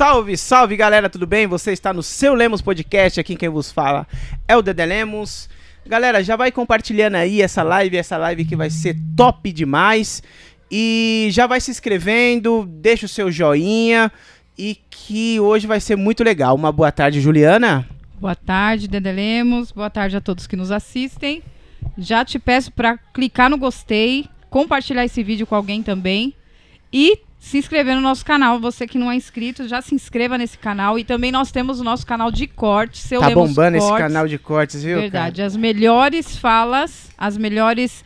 Salve, salve galera, tudo bem? Você está no seu Lemos Podcast, aqui quem vos fala é o Dedé Lemos. Galera, já vai compartilhando aí essa live, essa live que vai ser top demais. E já vai se inscrevendo, deixa o seu joinha e que hoje vai ser muito legal. Uma boa tarde, Juliana. Boa tarde, Dedé Lemos. Boa tarde a todos que nos assistem. Já te peço para clicar no gostei, compartilhar esse vídeo com alguém também e se inscrever no nosso canal. Você que não é inscrito, já se inscreva nesse canal. E também nós temos o nosso canal de cortes. Seu tá Lemos bombando esse Cortes. canal de cortes, viu? Verdade. cara? As melhores falas, as melhores,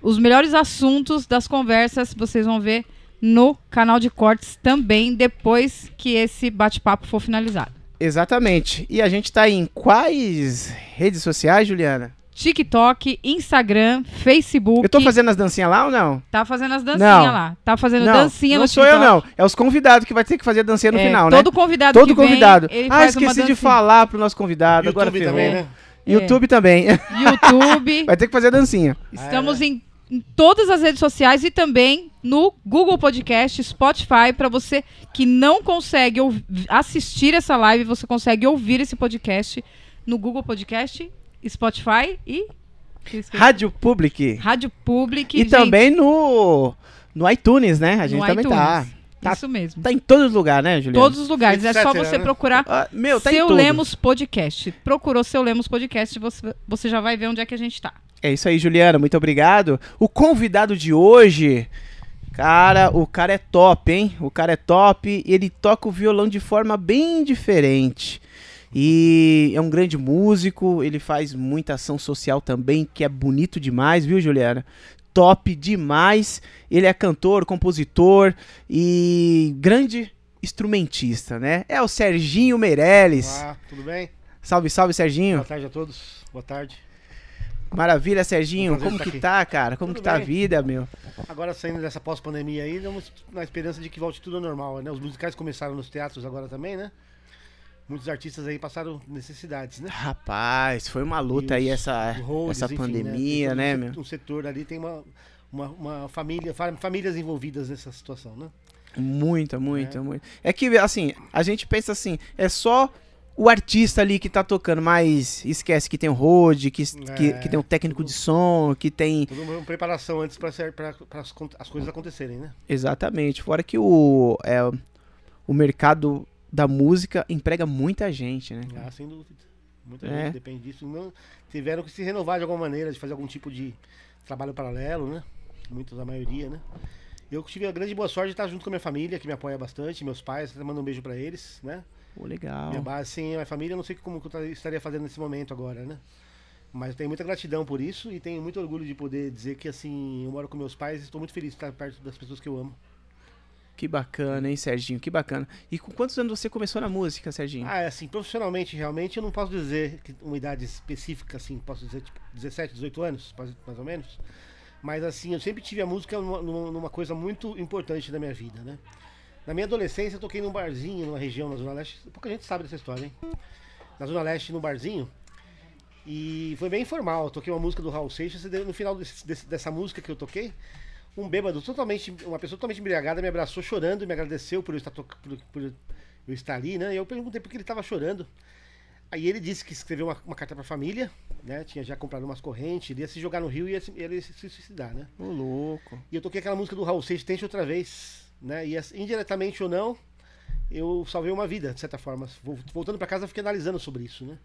os melhores assuntos das conversas vocês vão ver no canal de cortes também depois que esse bate-papo for finalizado. Exatamente. E a gente tá em quais redes sociais, Juliana? TikTok, Instagram, Facebook. Eu tô fazendo as dancinhas lá ou não? Tá fazendo as dancinhas Não. lá. Tá fazendo não, dancinha não no sou TikTok. eu não. É os convidados que vai ter que fazer a dancinha no É, final, né? Todo convidado Todo que vem, convidado. ele ah, esqueci de falar pro nosso convidado. Agora YouTube ferrou. também, né? YouTube também. YouTube. vai ter que fazer a dancinha. Estamos em, em todas as redes sociais e também no Google Podcast, Spotify, para você que não consegue assistir essa live, você consegue ouvir esse podcast no Google Podcast, Spotify e. Rádio Public. Rádio Public E gente, também no, no iTunes, né? A gente no também tá. iTunes. Tá- Isso mesmo. Tá em todos os lugares, né, Juliana? Todos os lugares. É só Etc, você né? procurar Ah, meu, tá Seu. Lemos Podcast. Procurou Seu Lemos Podcast, você, você já vai ver onde é que a gente tá. É isso aí, Juliana. Muito obrigado. O convidado de hoje, cara, o cara é top, hein? O cara é top. e Ele toca o violão de forma bem diferente. E é um grande músico. Ele faz muita ação social também, que é bonito demais, viu, Juliana? Top demais. Ele é cantor, compositor e grande instrumentista, né? É o Serginho Meirelles. Olá, tudo bem? Salve, salve, Serginho. Boa tarde a todos. Boa tarde. Maravilha, Serginho. Como que aqui. tá, cara? Como Tudo que tá a vida, meu? Agora saindo dessa pós-pandemia aí, estamos na esperança de que volte tudo ao normal, né? Os musicais começaram nos teatros agora também, né? Muitos artistas aí passaram necessidades, né? Rapaz, foi uma luta E aí essa, holds, essa enfim, pandemia, Tem né, todo meu? um, um setor ali tem uma, uma, uma família, fa- famílias envolvidas nessa situação, né? Muita, muita, muita. É que, assim, a gente pensa assim, é só o artista ali que tá tocando, mas esquece que tem o road, que, que, É. que tem o técnico de som, que tem... Toda uma preparação antes para as, as coisas acontecerem, né? Exatamente. Fora que o, é, o mercado da música emprega muita gente, né? Ah, sem dúvida. Muita É. gente depende disso. Não, tiveram que se renovar de alguma maneira, de fazer algum tipo de trabalho paralelo, né? Muitos, a maioria, né? Eu tive a grande boa sorte de estar junto com a minha família, que me apoia bastante, meus pais, até mando um beijo pra eles, né? Pô, legal. Minha base, sem a minha família, eu não sei como que eu ta- estaria fazendo nesse momento agora, né? Mas eu tenho muita gratidão por isso e tenho muito orgulho de poder dizer que, assim, eu moro com meus pais e estou muito feliz de estar perto das pessoas que eu amo. Que bacana, hein, Serginho? Que bacana. E com quantos anos você começou na música, Serginho? Ah, é assim, profissionalmente, realmente, eu não posso dizer uma idade específica, assim, posso dizer, tipo, 17, 18 anos, mais ou menos. Mas, assim, eu sempre tive a música numa, numa- coisa muito importante da minha vida, né? Na minha adolescência, eu toquei num barzinho, numa região na Zona Leste. Pouca gente sabe dessa história, hein? Na Zona Leste, num barzinho. E foi bem informal. Eu toquei uma música do Raul Seixas e no final desse- dessa música que eu toquei, um bêbado totalmente, uma pessoa totalmente embriagada me abraçou chorando e me agradeceu por eu estar, por, por eu estar ali, né? E eu perguntei por que ele estava chorando. Aí ele disse que escreveu uma, uma carta para a família, né? Tinha já comprado umas correntes, ele ia se jogar no rio e ia se, ele ia se suicidar, né? Ô, louco. E eu toquei aquela música do Raul Seixas, Tente Outra Vez, né? E indiretamente ou não, eu salvei uma vida, de certa forma. Vol- Voltando para casa, eu fiquei analisando sobre isso, né?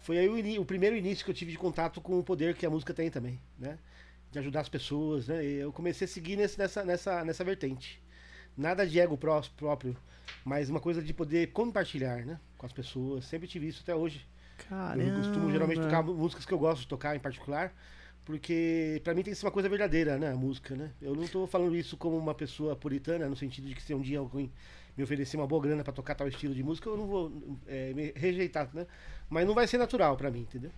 Foi aí o, o primeiro início que eu tive de contato com o poder que a música tem também, né? De ajudar as pessoas, né? E eu comecei a seguir nesse- nessa, nessa, nessa vertente. Nada de ego pró- próprio, mas uma coisa de poder compartilhar, né? Com as pessoas. Sempre tive isso até hoje. Caramba. Eu costumo geralmente tocar músicas que eu gosto de tocar em particular, porque pra mim tem que ser uma coisa verdadeira, né, a música, né? Eu não tô falando isso como uma pessoa puritana, no sentido de que se um dia alguém me oferecer uma boa grana pra tocar tal estilo de música, eu não vou é, me rejeitar, né? Mas não vai ser natural pra mim, entendeu?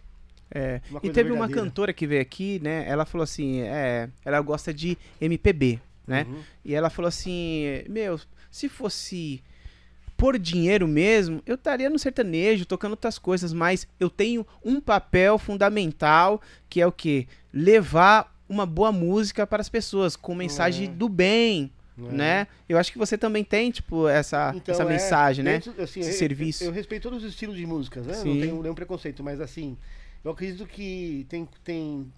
É. E teve uma cantora que veio aqui, né? Ela falou assim, é, ela gosta de MPB, né? Uhum. E ela falou assim, meu, se fosse por dinheiro mesmo, eu estaria no sertanejo, tocando outras coisas, mas eu tenho um papel fundamental, que é o quê? Levar uma boa música para as pessoas, com mensagem É. do bem, É. né? Eu acho que você também tem, tipo, essa, Então, essa é, mensagem, né? assim, Esse eu- serviço. Eu, eu respeito todos os estilos de músicas, né? Não tenho nenhum preconceito, mas assim, eu acredito que tem, tem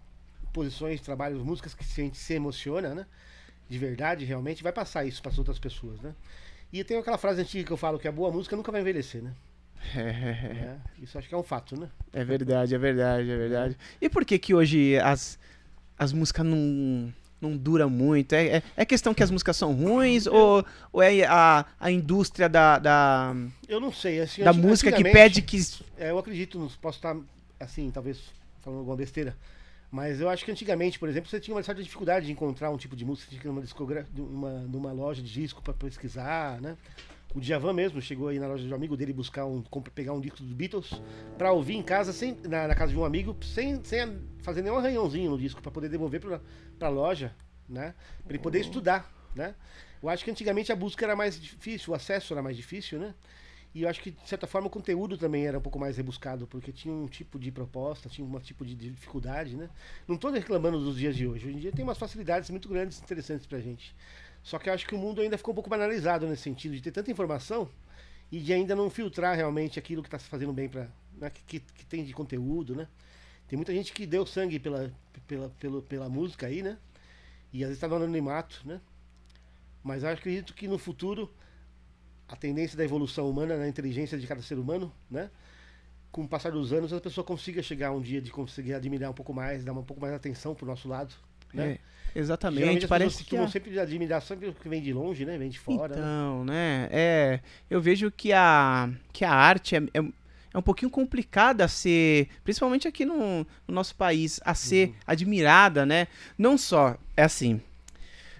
posições, trabalhos, músicas que se a gente se emociona, né? De verdade, realmente, vai passar isso para as outras pessoas, né? E tem aquela frase antiga que eu falo que a boa música nunca vai envelhecer, né? É, isso acho que é um fato, né? É verdade, é verdade, é verdade. E por que que hoje as, as músicas não, não duram muito? É, é, é questão que as músicas são ruins ou, ou é a, a indústria da, da, Eu não sei, assim, da música que pede que... É, eu acredito, posso estar, assim, talvez falando alguma besteira, mas eu acho que antigamente, por exemplo, você tinha uma certa dificuldade de encontrar um tipo de música, você tinha que ir numa, discogra- numa, numa loja de disco para pesquisar, né? O Djavan mesmo chegou aí na loja de um amigo dele buscar um, pegar um disco dos Beatles para ouvir em casa, sem, na, na casa de um amigo, sem, sem fazer nenhum arranhãozinho no disco, para poder devolver para a loja, né? Para ele poder estudar, né? Eu acho que antigamente a busca era mais difícil, o acesso era mais difícil, né? E eu acho que, de certa forma, o conteúdo também era um pouco mais rebuscado, porque tinha um tipo de proposta, tinha um tipo de dificuldade, né? Não estou reclamando dos dias de hoje. Hoje em dia tem umas facilidades muito grandes interessantes pra gente. Só que eu acho que o mundo ainda ficou um pouco banalizado nesse sentido, de ter tanta informação e de ainda não filtrar realmente aquilo que está se fazendo bem para né, que, que, que tem de conteúdo, né? Tem muita gente que deu sangue pela, pela, pela, pela música aí, né? E às vezes está no anonimato, né? Mas eu acredito que no futuro a tendência da evolução humana, na inteligência de cada ser humano, né? Com o passar dos anos, a pessoa consiga chegar um dia de conseguir admirar um pouco mais, dar um pouco mais atenção pro nosso lado, né? É, exatamente, Geralmente parece que... a- sempre admirar sempre que vem de longe, né? Vem de fora. né? Então, né? É, eu vejo que a, que a arte é, é, é um pouquinho complicada a ser, principalmente aqui no, no nosso país, a ser Uhum. admirada, né? Não só, é assim,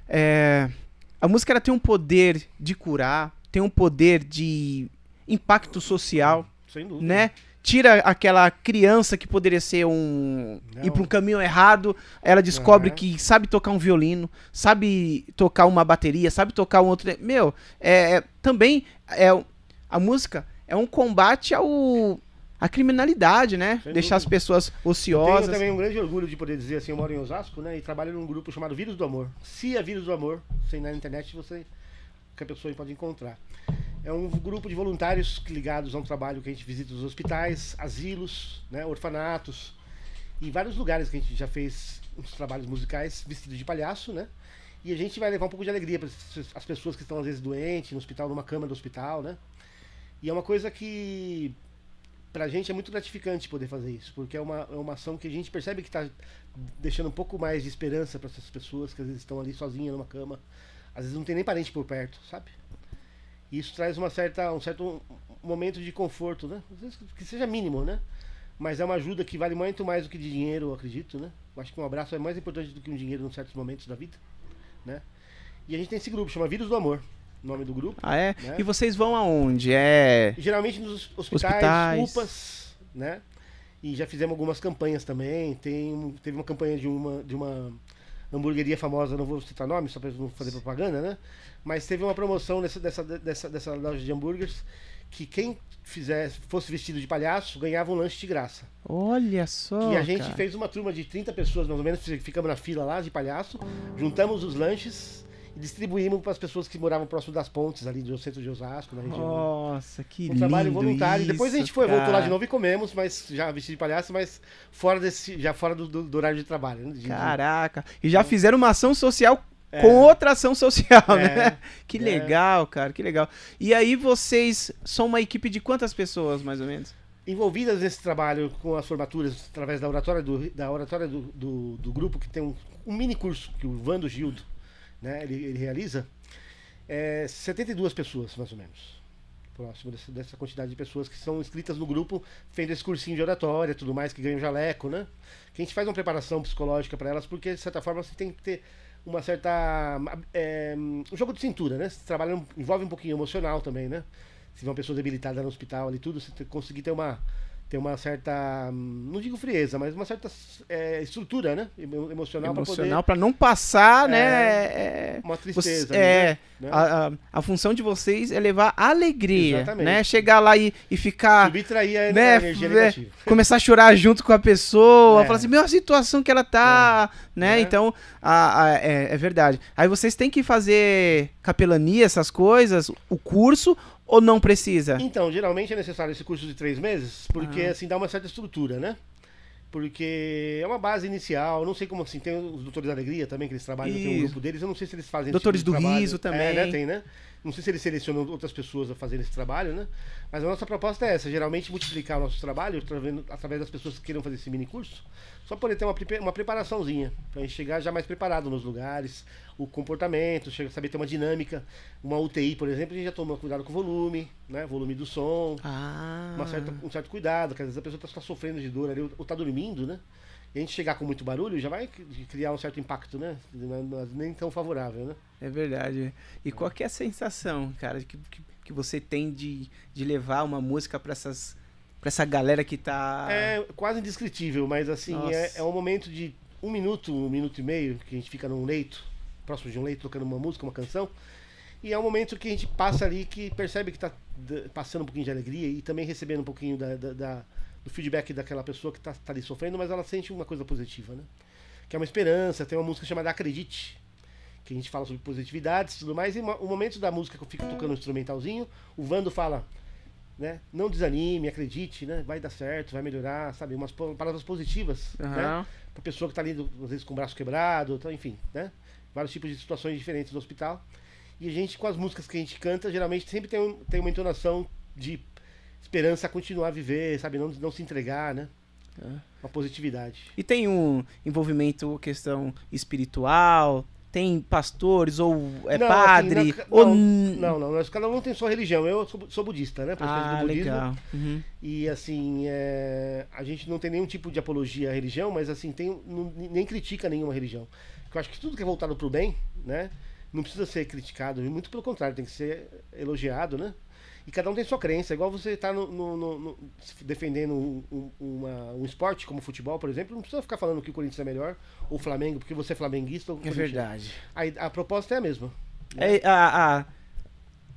é, a música ela tem um poder de curar, tem um poder de impacto social, Sem dúvida. né? Tira aquela criança que poderia ser um. Não. ir para um caminho errado. Ela descobre Aham. que sabe tocar um violino, sabe tocar uma bateria, sabe tocar um outro. Meu, é, é- também é, a música é um combate ao. à criminalidade, né? Sem Deixar as dúvida. pessoas Tenho ociosas. também um grande orgulho de poder dizer assim, eu moro em Osasco, né? E trabalho num grupo chamado Vírus do Amor. Se é Vírus do Amor, sem na internet você que a pessoa pode encontrar. É um grupo de voluntários ligados a um trabalho que a gente visita os hospitais, asilos, né, orfanatos e vários lugares que a gente já fez uns trabalhos musicais vestidos de palhaço, né? E a gente vai levar um pouco de alegria para as pessoas que estão às vezes doentes no hospital, numa cama do hospital, né? E é uma coisa que pra gente é muito gratificante poder fazer isso, porque é uma, é uma ação que a gente percebe que está deixando um pouco mais de esperança para essas pessoas que às vezes estão ali sozinhas numa cama, às vezes não tem nem parente por perto, sabe? E isso traz uma certa, um certo momento de conforto, né? Às vezes que seja mínimo, né? Mas é uma ajuda que vale muito mais do que de dinheiro, eu acredito, né? Eu acho que um abraço é mais importante do que um dinheiro em certos momentos da vida, né? E a gente tem esse grupo, chama Vírus do Amor, o nome do grupo. Ah, é? Né? E vocês vão aonde? É. Geralmente nos hospitais, Hospitais. UPAs, né? E já fizemos algumas campanhas também. Tem, teve uma campanha de uma, de uma hamburgueria famosa, não vou citar nome, só para não fazer propaganda, né? Mas teve uma promoção nessa, dessa, dessa, dessa loja de hambúrgueres que quem fizesse, fosse vestido de palhaço ganhava um lanche de graça. Olha só. e a gente cara. fez uma turma de 30 pessoas, mais ou menos, ficamos na fila lá de palhaço, juntamos os lanches distribuímos para as pessoas que moravam próximo das pontes ali do centro de Osasco, na região. Nossa, que Um lindo. trabalho voluntário. Depois a gente isso, foi, voltou lá de novo e comemos, mas já vestido de palhaço, mas fora desse, já fora do, do- do horário de trabalho. Né? De- de- Caraca. E já fizeram uma ação social É. com outra ação social, É, né? Que é. legal, cara, que legal. E aí vocês são uma equipe de quantas pessoas, mais ou menos? Envolvidas nesse trabalho com as formaturas, através da oratória do, da oratória do, do, do grupo, que tem um, um mini curso que o Vando Gildo né, ele, ele realiza, é 72 pessoas, mais ou menos. Próximo dessa, dessa quantidade de pessoas que são inscritas no grupo, fazendo esse cursinho de oratória tudo mais, que ganham jaleco, né? Que a gente faz uma preparação psicológica para elas, porque de certa forma você tem que ter uma certa. É, um jogo de cintura, né? Você trabalha, envolve um pouquinho emocional também, né? Se vê uma pessoa debilitada no hospital ali tudo, você tem que conseguir ter uma ter uma certa, não digo frieza, mas uma certa é, estrutura, né? Emo- Emocional, para Emocional pra não passar, né? é, uma você- tristeza. é, né? a, a, a função de vocês é levar alegria, Exatamente. né? Chegar lá e, e ficar, Subtrair a, né? energia é, negativa. começar a chorar junto com a pessoa, É. falar assim, meu, a situação que ela tá, né? É. Então, a, a- é, é verdade. Aí vocês têm que fazer capelania, essas coisas, o curso, ou não precisa? Então, geralmente é necessário esse curso de três meses, porque Ah. assim dá uma certa estrutura, né? Porque é uma base inicial, não sei como assim, tem os Doutores da Alegria também, que eles trabalham, tem um Isso. grupo deles, eu não sei se eles fazem Doutores tipo do trabalho. Riso também. É, né, tem, né? Não sei se eles selecionam outras pessoas a fazer esse trabalho, né? Mas a nossa proposta é essa, geralmente multiplicar o nosso trabalho através, das pessoas que queiram fazer esse mini curso, só poder ter uma, uma preparaçãozinha, pra gente chegar já mais preparado nos lugares, o comportamento, saber ter uma dinâmica, uma UTI, por exemplo, a gente já toma cuidado com o volume, né? Volume do som, Ah, uma certa, um certo cuidado, que às vezes a pessoa está sofrendo de dor ali, ou está dormindo, né? A gente chegar com muito barulho já vai cri- criar um certo impacto, né? Não é- é Nem tão favorável, né? é verdade. E qual é a sensação, cara, que, que, você tem de, de levar uma música pra essas para essa galera que tá É quase indescritível, mas assim, é, é um momento de um minuto, um minuto e meio, que a gente fica num leito, próximo de um leito, tocando uma música, uma canção. E é um momento que a gente passa ali que percebe que está passando um pouquinho de alegria e também recebendo um pouquinho da, da- da- do feedback daquela pessoa que está ali sofrendo, mas ela sente uma coisa positiva, né? Que é uma esperança, tem uma música chamada Acredite, que a gente fala sobre positividades e tudo mais, e o momento da música que eu fico tocando um instrumentalzinho, o Vando fala, né? Não desanime, acredite, né? Vai dar certo, vai melhorar, sabe? Umas palavras positivas, né? Aham. Pra pessoa que tá ali, às vezes, com o braço quebrado, então, enfim, né? Vários tipos de situações diferentes no hospital. E a gente, com as músicas que a gente canta, geralmente sempre tem, um- tem uma entonação de esperança a continuar a viver, sabe? Não, não se entregar, né? É. Uma positividade. E tem um envolvimento questão espiritual, tem pastores ou é Não, padre assim, não, ou não, Não, nós, cada um tem sua religião. Eu sou, sou budista, né? Ah, do budismo. legal. Uhum. E assim, é, a gente não tem nenhum tipo de apologia à religião, mas assim, tem, não- nem critica nenhuma religião. Porque eu acho que tudo que é voltado pro bem, né? Não precisa ser criticado, muito pelo contrário, tem que ser elogiado, né? E cada um tem sua crença, igual você tá no- defendendo um, um- uma- um esporte como futebol, por exemplo, não precisa ficar falando que o Corinthians é melhor, ou o Flamengo, porque você é flamenguista ou É verdade. A, a proposta é a mesma. É a, a,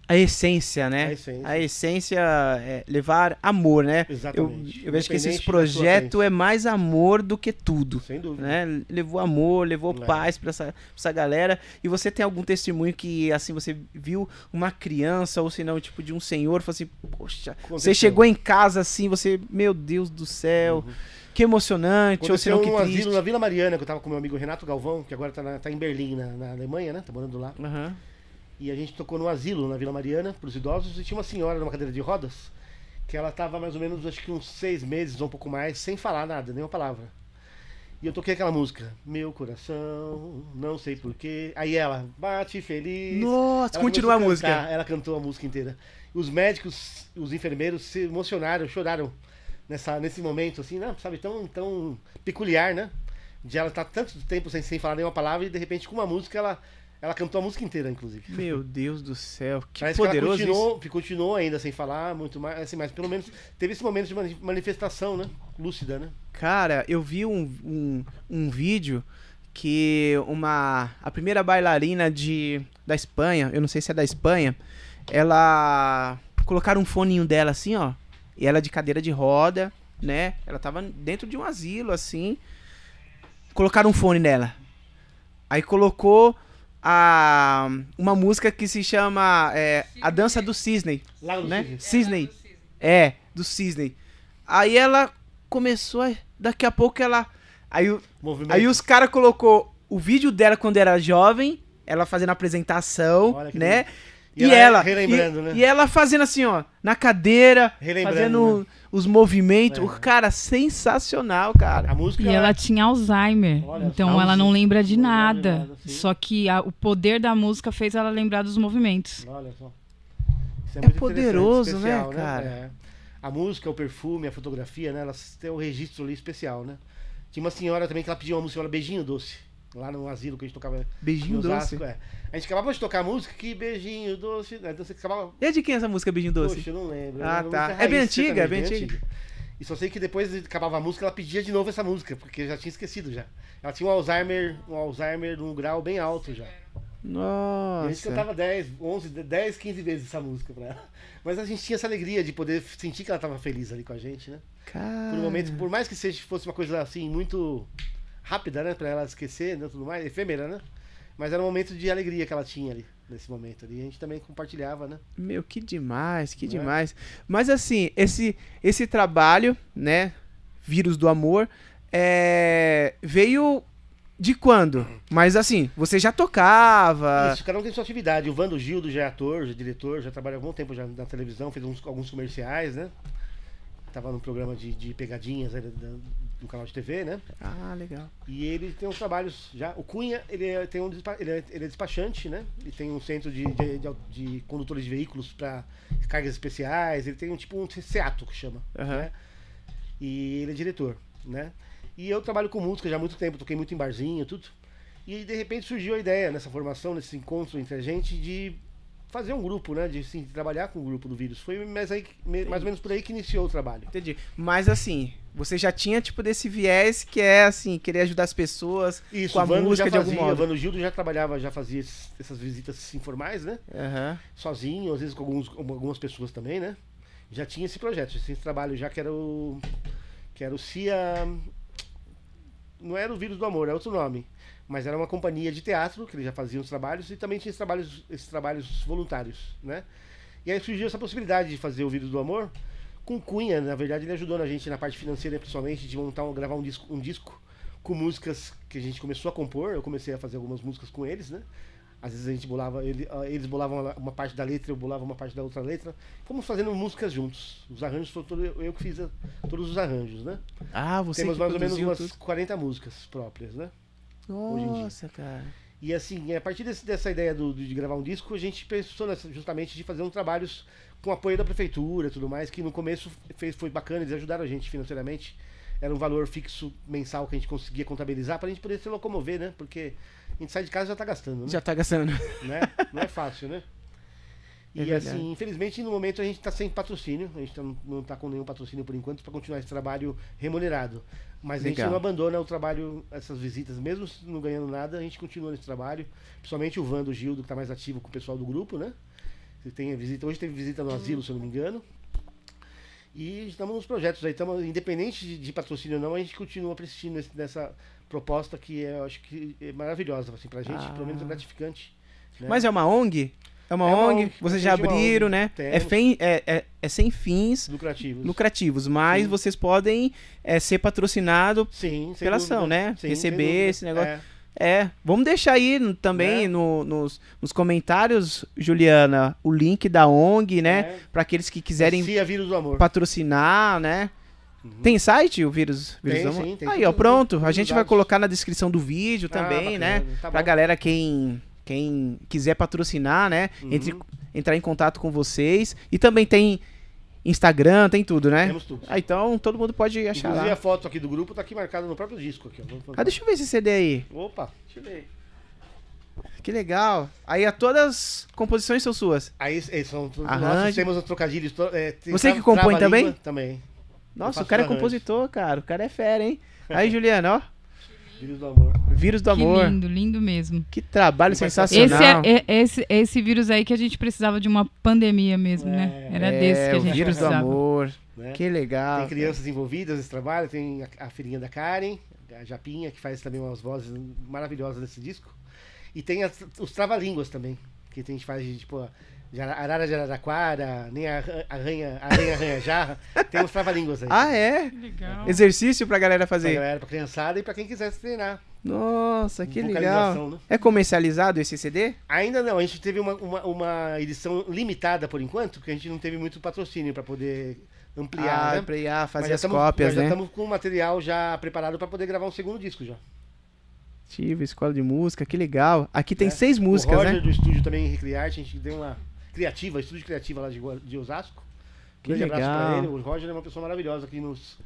a essência, né? A essência. A essência é levar amor, né? Eu, Exatamente. eu vejo que esse projeto é mais amor do que tudo. Sem dúvida. Né? Levou amor, levou É. paz pra essa, pra essa galera. E você tem algum testemunho que, assim, você viu uma criança, ou se não, tipo, de um senhor, falou assim, poxa, você Aconteceu. chegou em casa assim, você, meu Deus do céu, que emocionante, ou se Aconteceu não, que triste. asilo na Vila Mariana, que eu tava com meu amigo Renato Galvão, que agora tá, na- tá em Berlim, na, na Alemanha, né? Tá morando lá. Aham. E a gente tocou no asilo na Vila Mariana, pros idosos, e tinha uma senhora numa cadeira de rodas, que ela tava mais ou menos, acho que uns seis meses ou um pouco mais, sem falar nada, nenhuma palavra. E eu toquei aquela música, Meu Coração, não sei porquê. Aí ela, bate feliz. Nossa, continua a começou música. ela cantou a música inteira. Os médicos, os enfermeiros se emocionaram, choraram nessa, nesse momento, assim, né? Sabe, tão, tão peculiar, né? De ela estar tanto tempo sem, sem falar nenhuma palavra e de repente com uma música ela, ela cantou a música inteira, inclusive. Meu Deus do céu, que Parece poderoso que ela isso. continuou, continuou ainda sem falar, muito mais, assim, mas pelo menos teve esse momento de mani- manifestação, né? Lúcida, né? Cara, eu vi um, um, um vídeo que uma a primeira bailarina de da Espanha, eu não sei se é da Espanha, ela colocaram um foninho dela assim, ó, e ela de cadeira de roda, né? Ela tava dentro de um asilo assim. Colocaram um fone nela. Aí colocou a uma música que se chama é, A Dança do Cisne Lá no né? Cisne. Cisne. É, do Cisne. Aí ela começou, daqui a pouco ela. Aí, o- Movimento. aí os caras colocou o vídeo dela quando era jovem, ela fazendo a apresentação, Olha que né? E E, ela ela, relembrando, e, né? e ela fazendo assim, ó, na cadeira, fazendo né? os movimentos. É. Cara, sensacional, cara. A música E ela tinha Alzheimer, Olha, então Alzheimer. ela não lembra de lembra nada. nada, sim. Só que a- o poder da música fez ela lembrar dos movimentos. Olha só. Isso É muito poderoso, né, especial, cara? É. A música, o perfume, a fotografia, né? Elas têm um registro ali especial, né? Tinha uma senhora também que ela pediu uma música chamada Beijinho Doce. Lá no asilo que a gente tocava Beijinho doce. É. A gente acabava de tocar a música, que beijinho doce. né? Então você acabava. E é de quem essa música, Beijinho Doce? Poxa, eu não lembro. Ah, uma tá. É bem antiga, é bem antiga. E só sei que depois que acabava a música, ela pedia de novo essa música, porque já tinha esquecido já. Ela tinha um Alzheimer, um Alzheimer num grau bem alto já. E a gente Nossa. cantava 10, 11, 10, 15 vezes essa música pra ela. Mas a gente tinha essa alegria de poder sentir que ela tava feliz ali com a gente, né? Cara. Por um momento, por mais que seja, fosse uma coisa assim, muito rápida, né? Pra ela esquecer, né? Tudo mais, efêmera, né? Mas era um momento de alegria que ela tinha ali, nesse momento ali. E a gente também compartilhava, né? Meu, que demais, que Não é? demais. Mas assim, esse, esse trabalho, né? Vírus do Amor, é, veio de quando? Mas assim, você já tocava. Isso, cada um tem sua atividade. O Vando Gildo já é ator, já é diretor, já trabalha há algum tempo já na televisão, fez uns- alguns comerciais, né? Tava num programa de, de pegadinhas aí no canal de TV, né? Ah, legal. E ele tem uns trabalhos já. O Cunha, ele é, tem um ele é, ele é despachante, né? Ele tem um centro de, de, de, de condutores de veículos para cargas especiais. Ele tem um tipo um SEATO que chama. Aham. Né? E ele é diretor, né? E eu trabalho com música já há muito tempo, toquei muito em barzinho, tudo. E de repente surgiu a ideia nessa formação, nesse encontro entre a gente, de fazer um grupo, né? De sim, trabalhar com o grupo do vírus. Foi mais, aí, mais ou menos por aí que iniciou o trabalho. Entendi. Mas assim, você já tinha tipo desse viés que é assim, querer ajudar as pessoas Isso, com a Vano música já de algum fazia, o modo. Vano Gildo já trabalhava, já fazia esses- essas visitas informais, né? Aham. sozinho, às vezes com, alguns, com algumas pessoas também, né? Já tinha esse projeto, já tinha esse trabalho, já que era o. Que era o CIA. Não era o Vírus do Amor, é outro nome. Mas era uma companhia de teatro, que eles já faziam os trabalhos, e também tinha esses trabalhos, esses trabalhos voluntários, né? E aí surgiu essa possibilidade de fazer o Vírus do Amor com Cunha, na verdade ele ajudou a gente na parte financeira, principalmente, de montar, um- gravar um disco, um disco com músicas que a gente começou a compor. Eu comecei a fazer algumas músicas com eles, né? Às vezes a gente bolava, ele- ah, eles bolavam uma- parte da letra, eu bolava uma parte da outra letra. Fomos fazendo músicas juntos. Os arranjos foram todo, eu que fiz a- todos os arranjos, né? Ah, você Temos mais ou menos umas tudo. 40 músicas próprias, né? Nossa, cara. E assim, a partir desse- dessa ideia do- de gravar um disco, a gente pensou nessa- justamente de fazer um trabalhos com apoio da prefeitura e tudo mais, que no começo fez, foi bacana, eles ajudaram a gente financeiramente. Era um valor fixo mensal que a gente conseguia contabilizar pra gente poder se locomover, né? Porque a gente sai de casa e já tá gastando, né? Já tá gastando. né? Não é fácil, né? É E verdade. assim, infelizmente no momento a gente está sem patrocínio, a gente tá- não está com nenhum patrocínio por enquanto para continuar esse trabalho remunerado. Mas a gente Legal. não abandona o trabalho, essas visitas, mesmo não ganhando nada, a gente continua nesse trabalho. Principalmente o Van do Gildo, que está mais ativo com o pessoal do grupo, né? Você tem visita, hoje teve visita no asilo, se eu não me engano. E estamos nos projetos aí, estamos, independente de, de patrocínio ou não, a gente continua persistindo nessa proposta que é, eu acho que é maravilhosa assim, pra gente, Ah. pelo menos é gratificante. né? Mas é uma ONG? É uma É uma ONG, ONG, vocês já é abriram, né? É, fem- é, é- é sem fins lucrativos. lucrativos, mas Sim. vocês podem é, ser patrocinado Sim, pela dúvida. ação, né? Sim, Receber esse negócio. É, É, vamos deixar aí também Né? no- nos, nos comentários, Juliana, o link da ONG, né? é. Pra aqueles que quiserem patrocinar, né? Tem site o Vírus, Vírus Tem, do Amor? sim, tem Aí, ó, pronto. A gente vai colocar na descrição do vídeo Ah, também, né? bacana, tá pra galera quem, quem quiser patrocinar, né? Uhum. Entre, entrar em contato com vocês. E também tem Instagram, tem tudo, né? Temos tudo. Ah, então todo mundo pode achar Inclusive lá. a foto aqui do grupo tá aqui marcada no próprio disco. Aqui, Ah, deixa eu ver esse CD aí. Opa! Deixa eu ver. Que legal. Aí a todas as composições são suas. Aí é, são nós temos os trocadilhos. é, tem Você que compõe também? Também. Nossa, o cara é arranjo. compositor, cara. O cara é fera, hein? Aí, Juliana, ó. Vírus do Amor. Vírus do Que amor. lindo, lindo mesmo. Que trabalho Vai sensacional. Esse, é, é- esse, esse vírus aí que a gente precisava de uma pandemia mesmo, né? É. Era É, desse que a o gente vírus do precisava. amor. Né? Que legal. Tem crianças envolvidas nesse trabalho, tem a, a filhinha da Karen, a Japinha, que faz também umas vozes maravilhosas nesse disco. E tem as- os trava-línguas também, que a gente faz de, tipo, de Arara de Araraquara, nem a Arranha, Aranha Arranha Jarra. Tem uns trava-línguas aí. Ah, é? Legal. Exercício pra galera Pra fazer. galera, pra criançada e pra quem quiser se treinar. Nossa, que legal. Né? É comercializado esse CD? Ainda não, a gente teve uma, uma, uma edição limitada por enquanto, porque a gente não teve muito patrocínio pra poder ampliar, ah, né? pra Mas fazer as tamo- cópias, nós Já né? estamos com o material já preparado pra poder gravar um segundo disco já. Tive escola de música, que legal. Aqui tem É. seis músicas, o Roger né? do estúdio também Recriarte, a gente deu uma criativa, estúdio criativa lá de, de Osasco. Que Grande abraço legal. pra ele. O Roger é uma pessoa maravilhosa aqui nos.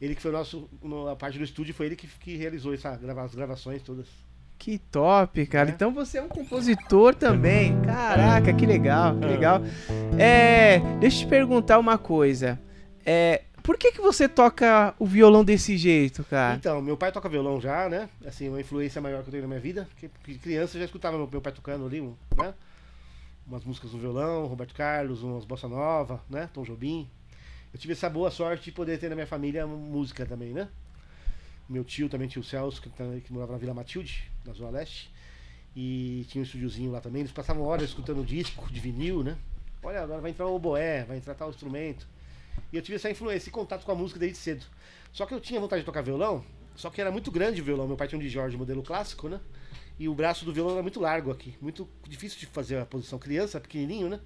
Ele que foi o nosso. no- A parte do estúdio foi ele que, que realizou essa, grava- as gravações todas. Que top, cara. É. Então você é um compositor também. Caraca, que legal, que legal. É, deixa eu te perguntar uma coisa. É, Por que, que você toca o violão desse jeito, cara? Então, meu pai toca violão já, né? Assim, uma influência maior que eu tenho na minha vida. Porque criança eu já escutava meu, meu pai tocando ali, né? Umas músicas no violão, Roberto Carlos, umas bossa nova, né? Tom Jobim. Eu tive essa boa sorte de poder ter na minha família música também, né? Meu tio também, tio Celso, que, tá- que morava na Vila Matilde, na Zona Leste. E tinha um estúdiozinho lá também. Eles passavam horas escutando disco de vinil, né? Olha, agora vai entrar o oboé, vai entrar tal instrumento. E eu tive essa influência, esse contato com a música desde cedo. Só que eu tinha vontade de tocar violão, só que era muito grande o violão. Meu pai tinha um de Jorge modelo clássico, né? E o braço do violão era muito largo aqui, muito difícil de fazer a posição criança, pequenininho, né?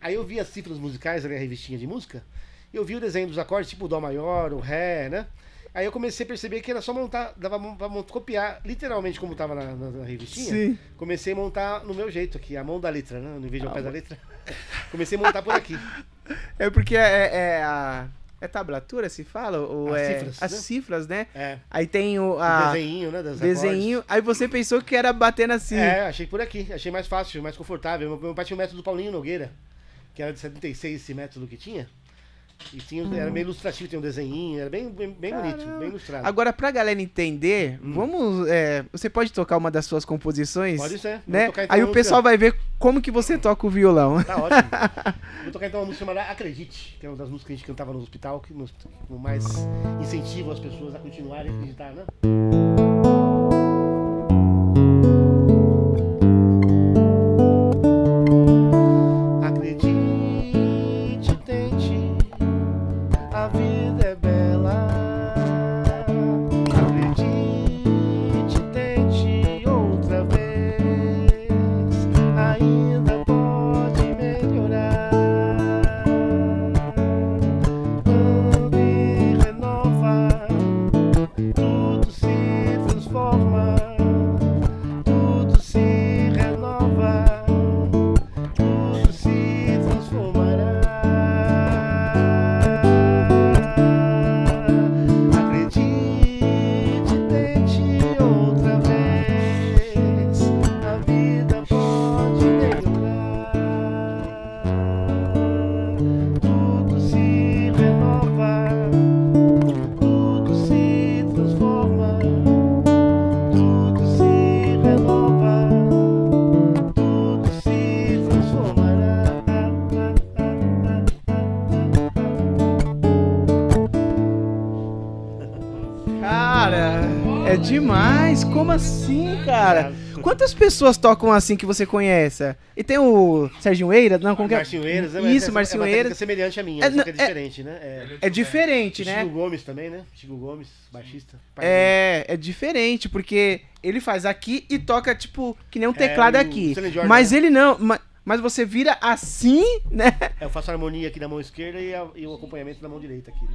Aí eu vi as cifras musicais ali, a revistinha de música, e eu vi o desenho dos acordes, tipo o dó maior, o ré, né? Aí eu comecei a perceber que era só montar, dava pra copiar literalmente como tava na, na- na revistinha. Sim. Comecei a montar no meu jeito aqui, a mão da letra, né? No vídeo ao Ah, pé da letra. Comecei a montar por aqui. É porque é, é a. É tablatura, se fala? Ou As é cifras, as né? cifras, né? É. Aí tem o O a desenho, né? Desenho. Aí você pensou que era batendo assim. É, achei por aqui. Achei mais fácil, mais confortável. Meu, meu pai tinha o método do Paulinho Nogueira, que era de 76 esse método que tinha. E tinha, era meio ilustrativo, tem um desenhinho, era bem, bem, bem bonito, bem ilustrado. Agora, pra galera entender, Hum. vamos. é, você pode tocar uma das suas composições? Pode ser. Vou Né? tocar, então, Aí o pessoal vai ver como que você toca o violão. Tá ótimo. Vou tocar então uma música chamada Acredite, que é uma das músicas que a gente cantava no hospital, que nos, com mais incentivo as pessoas a continuarem a acreditar, né? Quantas pessoas tocam assim que você conhece? E tem o Serginho Eira? Não, como que é? Marcinho Eiras, né? Isso, Essa Marcinho é Eiras. semelhante à minha, É, só não, que é é- diferente, né? É. É diferente, Chico né? Gomes também, né? Chico Gomes, baixista. É, é diferente, porque ele faz aqui e toca, tipo, que nem um teclado o aqui. Jordan, Mas né? ele não. ma- Mas você vira assim, né? É, eu faço a harmonia aqui na mão esquerda e, a- e o acompanhamento na mão direita aqui. Né?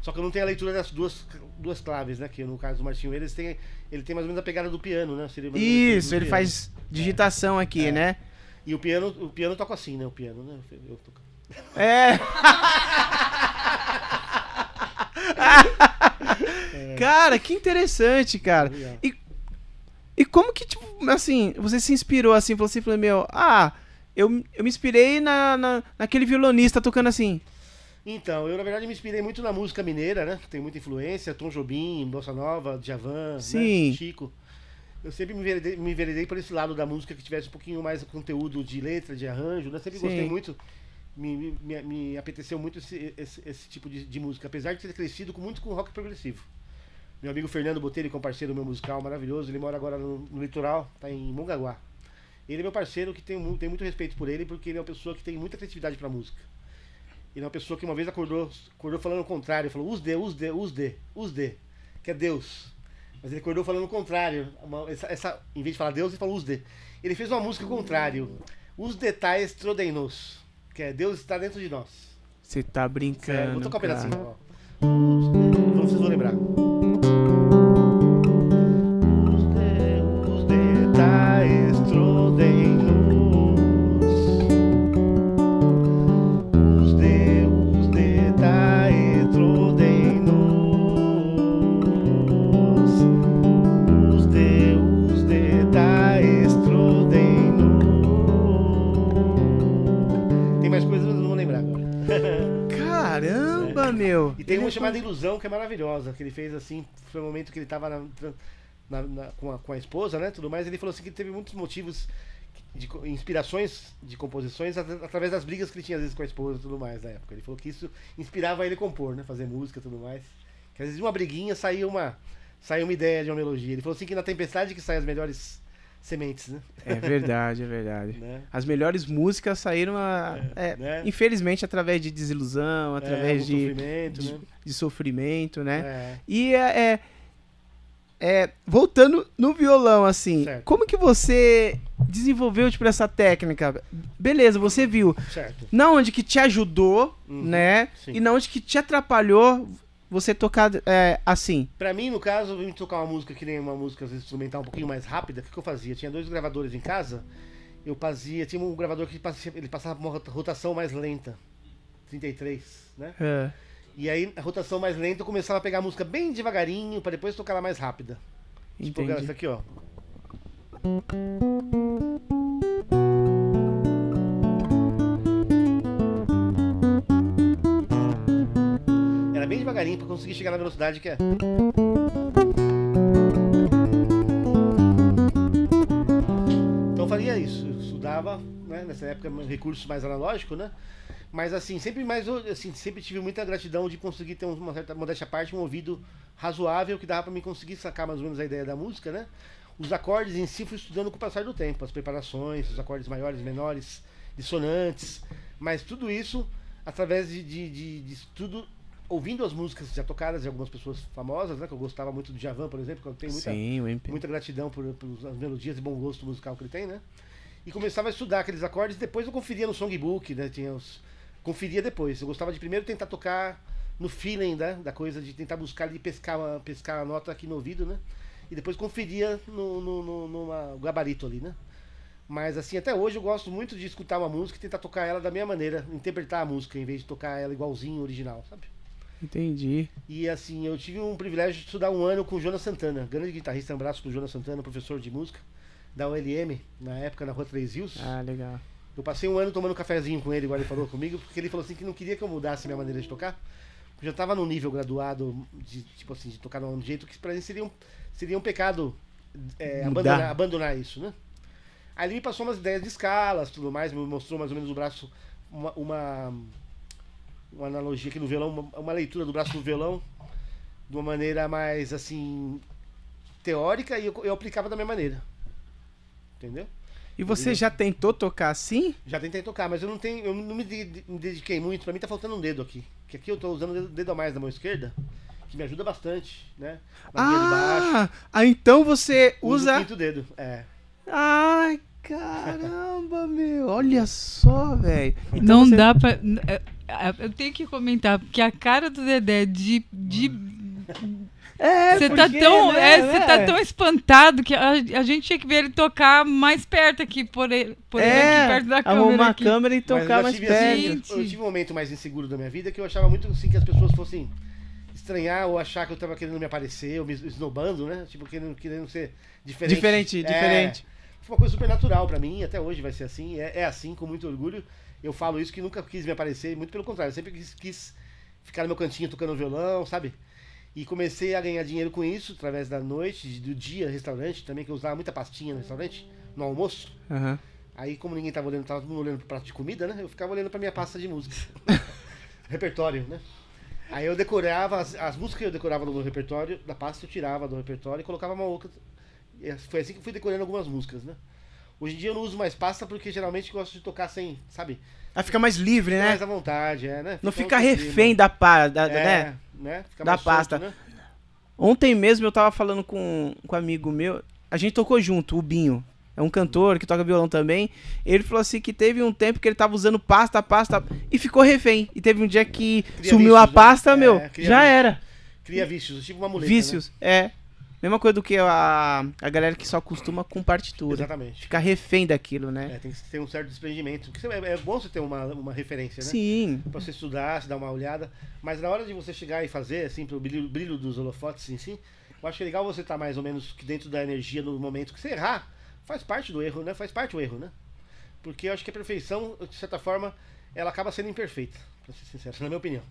Só que eu não tenho a leitura das duas, duas claves, né? Que no caso do Martinho Eiras tem, ele tem mais ou menos a pegada do piano, né? Isso, ele piano. faz digitação aqui, É. né? E o piano, o piano toca assim, né? O piano, né? Eu, toco. É. cara, que interessante, cara. Legal. E, e como que, tipo, assim, você se inspirou assim, falou assim, falou, meu, ah, eu, eu me inspirei na, na, naquele violonista tocando assim. Então, eu na verdade me inspirei muito na música mineira, né? Tem muita influência, Tom Jobim, Bossa Nova, Djavan, Sim. né? Chico. Eu sempre me enveredei, me enveredei por esse lado da música que tivesse um pouquinho mais conteúdo de letra, de arranjo, né? Sempre Sim. gostei muito, me, me, me, apeteceu muito esse, esse, esse tipo de, de música, apesar de ter crescido com, muito com rock progressivo. Meu amigo Fernando Botelho, que é um parceiro meu musical maravilhoso, ele mora agora no, no litoral, tá em Mongaguá. Ele é meu parceiro que tem, mu- tem muito respeito por ele, porque ele é uma pessoa que tem muita criatividade pra música. É uma pessoa que uma vez acordou, acordou falando o contrário, falou usde, usde, usde, usde, que é Deus. Mas ele acordou falando o contrário. Uma- essa, essa- em vez de falar Deus, ele falou usde. Ele fez uma música contrário. Os detalhes trodeinos, que é Deus está dentro de nós. Você tá brincando. vou tocar um pedacinho, ó. Não vocês vão lembrar. Meu. E tem Ele uma é chamada Ilusão que é maravilhosa, que ele fez assim, foi o momento que ele tava na- na- na- com, a, com a esposa, né? Tudo mais, ele falou assim que teve muitos motivos de inspirações de composições at- através das brigas que ele tinha às vezes com a esposa e tudo mais na época. Ele falou que isso inspirava ele a compor, né? Fazer música e tudo mais. Que às vezes de uma briguinha saía uma saía uma ideia de uma melodia. Ele falou assim que na tempestade que saem as melhores sementes, né? É verdade, é verdade. né? As melhores músicas saíram, a- é, né? infelizmente, através de desilusão, através É, de, sofrimento, de, né? de sofrimento, né? É. E é, é- é, voltando no violão, assim, Certo. como que você desenvolveu tipo essa técnica? Beleza, você viu. Certo. Na onde que te ajudou, Uhum, né? sim. E na onde que te atrapalhou você tocar é, assim. Pra mim, no caso, eu vim tocar uma música que nem uma música às vezes, instrumental um pouquinho mais rápida, o que, que eu fazia? Tinha dois gravadores em casa, eu fazia, tinha um gravador que passava, ele passava uma rota- rotação mais lenta, 33, né? É. E aí a rotação mais lenta eu começava a pegar a música bem devagarinho pra depois tocar ela mais rápida. Tipo, Entendi. essa aqui, ó. Bem devagarinho pra conseguir chegar na velocidade que é. Então eu faria isso. Eu estudava, né, nessa época, recursos mais analógicos, né? Mas assim, sempre mais assim, sempre tive muita gratidão de conseguir ter uma certa modéstia à parte, um ouvido razoável que dava pra mim conseguir sacar mais ou menos a ideia da música, né? Os acordes em si fui estudando com o passar do tempo, as preparações, os acordes maiores, menores, dissonantes, mas tudo isso através de, de, de, de estudo, ouvindo as músicas já tocadas de algumas pessoas famosas, né? Que eu gostava muito do Javan, por exemplo, que eu tenho muita, Sim, muita gratidão por, pelas melodias e bom gosto musical que ele tem, né? E começava a estudar aqueles acordes, depois eu conferia no songbook, né? Tinha os, conferia depois. Eu gostava de primeiro tentar tocar no feeling né? da coisa, de tentar buscar e pescar, uma- pescar a nota aqui no ouvido, né? E depois conferia no, no, no numa- gabarito ali, né? Mas assim, até hoje eu gosto muito de escutar uma música e tentar tocar ela da minha maneira, interpretar a música, em vez de tocar ela igualzinho original, sabe? Entendi. E assim, eu tive um privilégio de estudar um ano com o Jonas Santana, grande guitarrista, um abraço pro Jonas Santana, professor de música da ULM, na época na Rua Três Rios. Ah, legal. Eu passei um ano tomando um cafezinho com ele, igual ele falou comigo, porque ele falou assim que não queria que eu mudasse minha maneira de tocar. Eu já estava num nível graduado de, tipo assim, de tocar de um jeito que pra mim seria um, seria um pecado é, abandonar, abandonar isso, né? Aí ele me passou umas ideias de escalas, tudo mais, me mostrou mais ou menos o braço, uma, uma, uma analogia aqui no violão, uma, uma leitura do braço do violão, de uma maneira mais, assim, teórica, e eu, eu aplicava da minha maneira. Entendeu? E você já tentou tocar assim? Já tentei tocar, mas eu não tenho, eu não me, de- me dediquei muito. Pra mim tá faltando um dedo aqui. Que aqui eu tô usando o dedo, dedo a mais da mão esquerda, que me ajuda bastante, né? Na linha de baixo. Ah, ah, então você Uso o usa. quinto dedo. É. Ai, caramba, meu. Olha só, velho. Então não você- dá pra. É, é, Eu tenho que comentar, porque a cara do Dedé de. de É, você tá tão. né, é, você tá né? tão espantado que a, a gente tinha que ver ele tocar mais perto aqui, por ele, por ele É, aqui perto da câmera. arrumar a aqui. câmera e tocar mais tive, perto. assim, Gente. eu tive um momento mais inseguro da minha vida que eu achava muito assim que as pessoas fossem estranhar ou achar que eu tava querendo me aparecer ou me esnobando, né? Tipo, querendo, querendo ser diferente. Diferente, É. diferente. Foi uma coisa super natural pra mim, até hoje vai ser assim, é, é assim, com muito orgulho. Eu falo isso que nunca quis me aparecer, muito pelo contrário, eu sempre quis, quis ficar no meu cantinho tocando violão, sabe? E comecei a ganhar dinheiro com isso, através da noite, do dia, restaurante também, que eu usava muita pastinha no restaurante, no almoço. Aham. Aí, como ninguém tava olhando, tava todo mundo olhando pro prato de comida, né? Eu ficava olhando pra minha pasta de música. repertório, né? Aí eu decorava, as, as músicas que eu decorava no repertório, da pasta eu tirava do repertório e colocava uma outra. Foi assim que eu fui decorando algumas músicas, né? Hoje em dia eu não uso mais pasta porque geralmente gosto de tocar sem, sabe? Aí fica mais livre, né? Mais à vontade, é, né? Não Fica fica outro clima. refém da pá, da, é, né? né? Fica da mais solto, pasta. né? Ontem mesmo eu tava falando com, com um amigo meu, a gente tocou junto, o Binho. É um cantor que toca violão também. Ele falou assim que teve um tempo que ele tava usando pasta, pasta e ficou refém. E teve um dia que Cria sumiu a vícios, né? pasta, É, meu, cria já vícios. era. Cria vícios, tipo uma muleta. né? Vícios, é. Mesma coisa do que a, a galera que só costuma com partitura. Exatamente. Ficar refém daquilo, né? É, tem que ter um certo desprendimento. Porque é, é bom você ter uma, uma referência, né? Sim. Pra você estudar, se dar uma olhada. Mas na hora de você chegar e fazer, assim, pro brilho, brilho dos holofotes em si, eu acho que é legal você estar mais ou menos dentro da energia no momento que você errar. Faz parte do erro, né? Faz parte do erro, né? Porque eu acho que a perfeição, de certa forma, ela acaba sendo imperfeita. pra ser sincero, na minha opinião.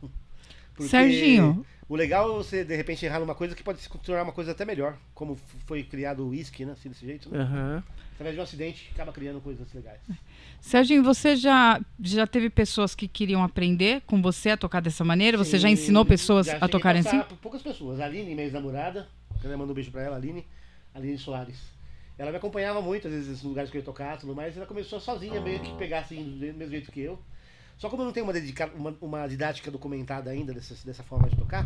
Porque Serginho. O legal é você, de repente, errar numa coisa que pode se tornar uma coisa até melhor. Como foi criado o whisky, né? Assim, desse jeito. Né? Aham. Através de um acidente, acaba criando coisas legais. Serginho, você já, já teve pessoas que queriam aprender com você a tocar dessa maneira? Você já Sim, ensinou pessoas já a tocarem assim? poucas pessoas. A Aline, minha ex-namorada, eu mando um beijo pra ela, a Aline, Aline Soares. Ela me acompanhava muito, às vezes, nos lugares que eu ia tocar, tudo mais. Ela começou sozinha, meio que pegar assim, do mesmo jeito que eu. Só como eu não tenho uma, uma, uma didática documentada ainda dessa, dessa forma de tocar,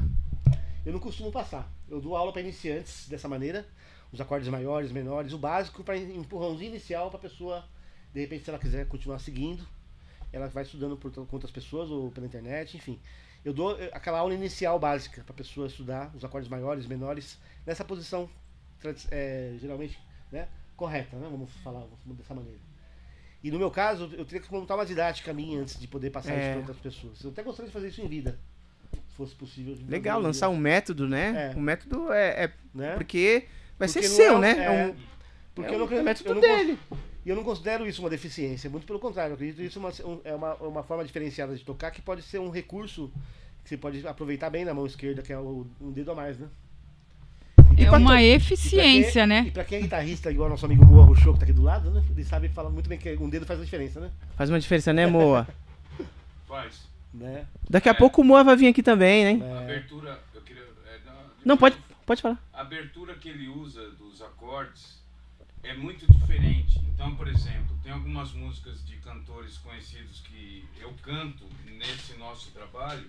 eu não costumo passar. Eu dou aula para iniciantes dessa maneira, os acordes maiores, menores, o básico para empurrãozinho inicial para a pessoa, de repente, se ela quiser continuar seguindo, ela vai estudando por com outras pessoas ou pela internet, enfim. Eu dou eh, aquela aula inicial básica para a pessoa estudar os acordes maiores, menores, nessa posição, eh, geralmente, né, correta, né, vamos falar vamos dessa maneira. E no meu caso, eu teria que montar uma didática minha antes de poder passar isso É. para outras pessoas. Eu até gostaria de fazer isso em vida, se fosse possível. Legal, lançar um método, né? É. Um método é, é né? porque vai Porque ser seu, é- né? é, É um- porque é eu não acredito, método eu não dele. E eu não considero isso uma deficiência, muito pelo contrário, eu acredito isso uma, um- é uma, uma forma diferenciada de tocar que pode ser um recurso que você pode aproveitar bem na mão esquerda, que é o, um dedo a mais, né? É pra uma to- eficiência, E né? pra quem é guitarrista, igual nosso amigo Moa Rochou, que tá aqui do lado, né? Ele sabe falar muito bem que um dedo faz a diferença, né? Faz uma diferença, né, Moa? Faz. né? Daqui a É. pouco o Moa vai vir aqui também, né? É, Abertura, eu queria. é, não, Não, pode, pode falar. A abertura que ele usa dos acordes é muito diferente. Então, por exemplo, tem algumas músicas de cantores conhecidos que eu canto nesse nosso trabalho